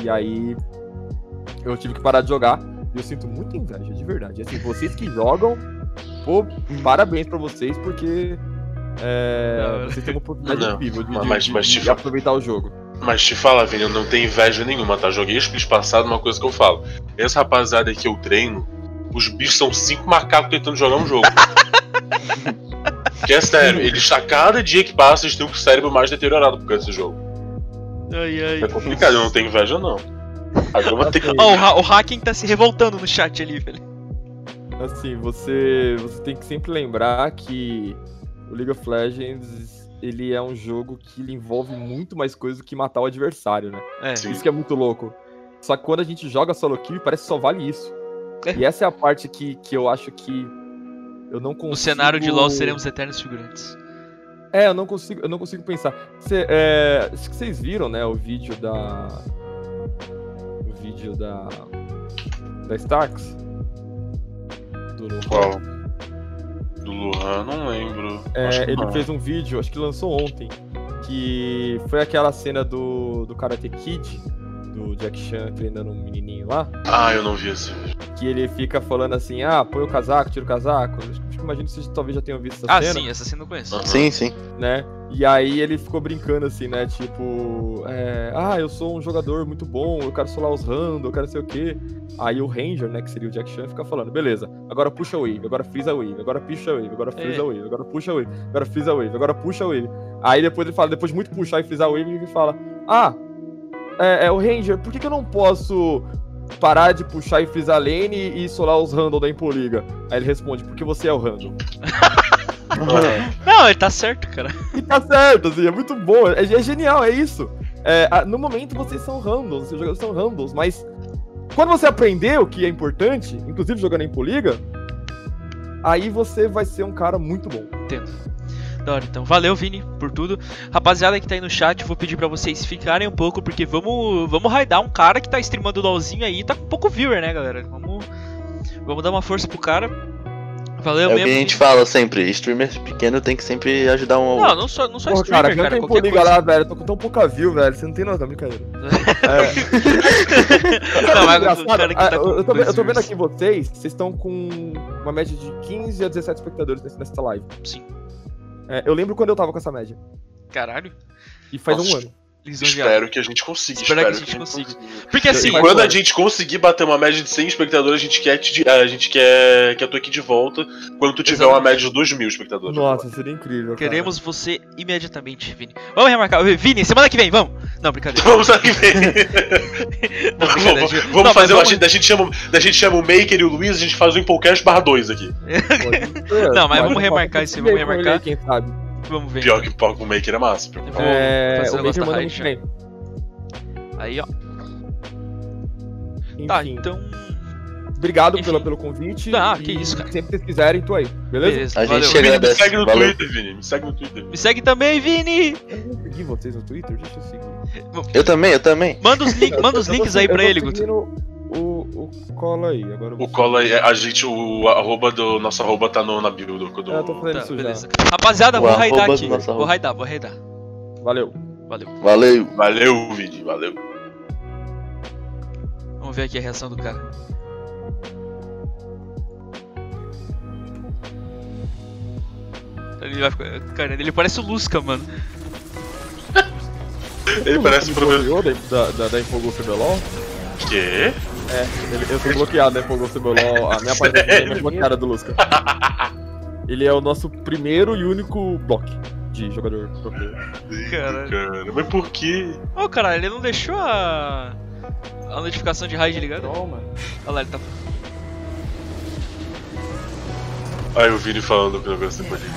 e aí eu tive que parar de jogar. E eu sinto muita inveja, de verdade. Assim, vocês que jogam, pô, parabéns pra vocês, porque é, vocês têm uma oportunidade Não, incrível de, mas- de- mas de te aproveitar o jogo. Mas te fala, Vini, eu não tenho inveja nenhuma, tá? Joguei split passado, uma coisa que eu falo. Essa rapaziada que eu treino, os bichos são cinco macacos tentando jogar um jogo. *laughs* que é sério, eles a cada dia que passa, eles têm o cérebro mais deteriorado por causa desse jogo. Ai, ai. É complicado, eu não tenho inveja, não. Agora eu vou ter que. Ó, o, Ha- o Hacking tá se revoltando no chat ali, velho. Assim, você, você tem que sempre lembrar que o League of Legends ele é um jogo que ele envolve muito mais coisa do que matar o adversário, né? É. Isso que é muito louco. Só que quando a gente joga solo kill, parece que só vale isso. É. E essa é a parte que, que eu acho que eu não consigo... No cenário de LoL seremos eternos figurantes. É, eu não consigo, eu não consigo pensar. Cê, é, acho que vocês viram, né, o vídeo da... O vídeo da... Da Starks? Do. Qual? Do Luhan, não lembro. É, ele não. fez um vídeo, acho que lançou ontem, que foi aquela cena do, do Karate Kid, do Jack Chan treinando um menininho lá, Ah, eu não vi esse vídeo. que ele fica falando assim, ah, põe o casaco, tira o casaco. Que imagino que vocês talvez já tenham visto essa Ah, cena, sim, essa cena eu conheço. Sim, sim. né? E aí ele ficou brincando assim, né? Tipo, é, ah, eu sou um jogador muito bom, eu quero solar os rando, eu quero sei o quê. Aí o Ranger, né, que seria o Jack Chan, fica falando, beleza, agora puxa a wave, agora freeza a wave, agora puxa a wave, agora freeza a wave, agora puxa a wave, agora freeza a wave, agora puxa a wave. Aí depois ele fala, depois de muito puxar e freezar a wave, ele fala, ah, é, é o Ranger, por que, que eu não posso parar de puxar e freezar a lane e solar os random da Impoliga? Aí ele responde, porque você é o random. *laughs* Não, ele tá certo, cara. E tá certo, assim, é muito bom, é, é genial, é isso. É, no momento vocês são randoms, seus jogadores são randoms, mas quando você aprender o que é importante, inclusive jogando em Poliga, aí você vai ser um cara muito bom. Entendo. Da hora, então. Valeu, Vini, por tudo. Rapaziada que tá aí no chat, vou pedir pra vocês ficarem um pouco, porque vamos, vamos raidar um cara que tá streamando LOLzinho aí, tá com pouco viewer, né, galera? Vamos, vamos dar uma força pro cara. Valeu É o mesmo. que a gente fala sempre, streamer pequeno tem que sempre ajudar um ao Não, outro. não só, não Porra, streamer, cara, cara, canta em qualquer Poliga coisa. lá, velho, eu tô com tão pouca view, velho, você não tem noção, brincadeira. É, *laughs* Não, mas o engraçado, cara que tá ah, eu, tô, eu tô vendo aqui vocês, vocês estão com uma média de 15 a 17 espectadores nessa live. Sim. É, eu lembro quando eu tava com essa média, Caralho. e faz Nossa, um ano. Espero que a gente consiga. Espero Espero, que a gente consiga. consiga. Porque assim, E quando a gente conseguir bater uma média de 100 espectadores, a gente quer, te, a gente quer, quer tu aqui de volta quando tu tiver uma Exatamente. média de 2 mil espectadores. Nossa, seria incrível. cara. queremos você imediatamente, Vini. Vamos remarcar. Vini, semana que vem, vamos! Não, brincadeira. *laughs* Vamos aqui ver. Não, *laughs* vamos vamos Não, fazer. A vamos- gente, a, gente chama, a gente chama o Maker e o Luiz, a gente faz um Impolcast barra 2 aqui. *laughs* Não, mas vamos remarcar isso, que vamos vem remarcar. Quem sabe? Vamos ver. Pior que o o Maker é massa. vou É, fazer o Maker da manda muito bem. Aí, ó. Enfim, Tá, então. obrigado enfim. pelo, pelo convite. Ah, que isso, cara. Sempre que vocês quiserem, tô aí, beleza? Beleza. A gente chega- Vini, me segue no valeu. Twitter, Vini. Me segue no Twitter. Me segue também, Vini! Eu não segui vocês no Twitter, deixa eu seguir. Eu também, eu também. Manda os, link, manda os links aí pra ele, Guto. O, o cola aí, agora eu vou O cola aí, a gente, o arroba do. Nosso arroba tá no, na bio do. É, eu tô fazendo Tá, isso beleza. Rapaziada, O vou raidar aqui. Vou raidar, vou raidar. já. Valeu. Valeu. Valeu. Valeu, Vini, valeu. Vamos ver aqui a reação do cara. Ele vai ficar. Cara, ele parece o Lusca, mano. Ele parece meu. bloqueou da, da, da Infogol CBLOL? Quê? É, ele, eu fui bloqueado da Infogol CBLOL. A minha página é bloqueada do Lusca. *laughs* Ele é o nosso primeiro e único block de jogador player. Caralho. Cara, mas por quê? Ô, caralho, ele não deixou a. A notificação de raid ligada? Toma. Olha lá, ele tá. Aí o Vini falando que o negócio depois de.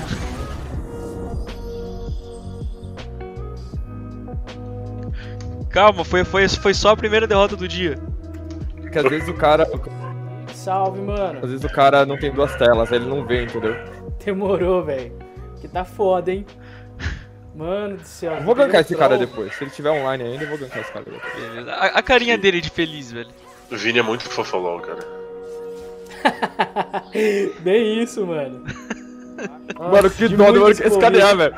Calma, foi, foi, foi só a primeira derrota do dia. Porque às vezes o cara. Salve, mano. Às vezes o cara não tem duas telas, aí ele não vê, entendeu? Demorou, velho. Que tá foda, hein? Mano do céu. Eu vou gankar esse cara depois. Se ele tiver online ainda, eu vou gankar esse cara depois. Beleza. A, a carinha dele de feliz, velho. O Vini é muito fofolol, cara. *laughs* Bem isso, mano. mano, que dó, mano, esse KDA, velho.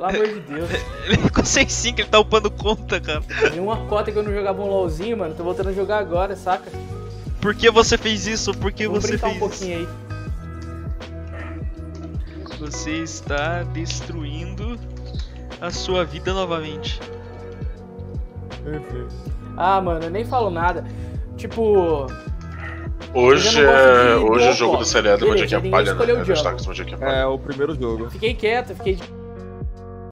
Pelo amor de Deus. *laughs* Ele ficou sem 5, ele tá upando conta, cara. Tem uma cota que eu não jogava um LOLzinho, mano. Tô voltando a jogar agora, saca? Por que você fez isso? Por que Vamos você fez um pouquinho aí. isso? Você está destruindo a sua vida novamente. Enfim. Ah, mano, eu nem falo nada. Tipo, Hoje é. Hoje o dual jogo do seriado é Palha, né? É o tacas, uma Jack Palha. É o primeiro jogo. fiquei quieto, fiquei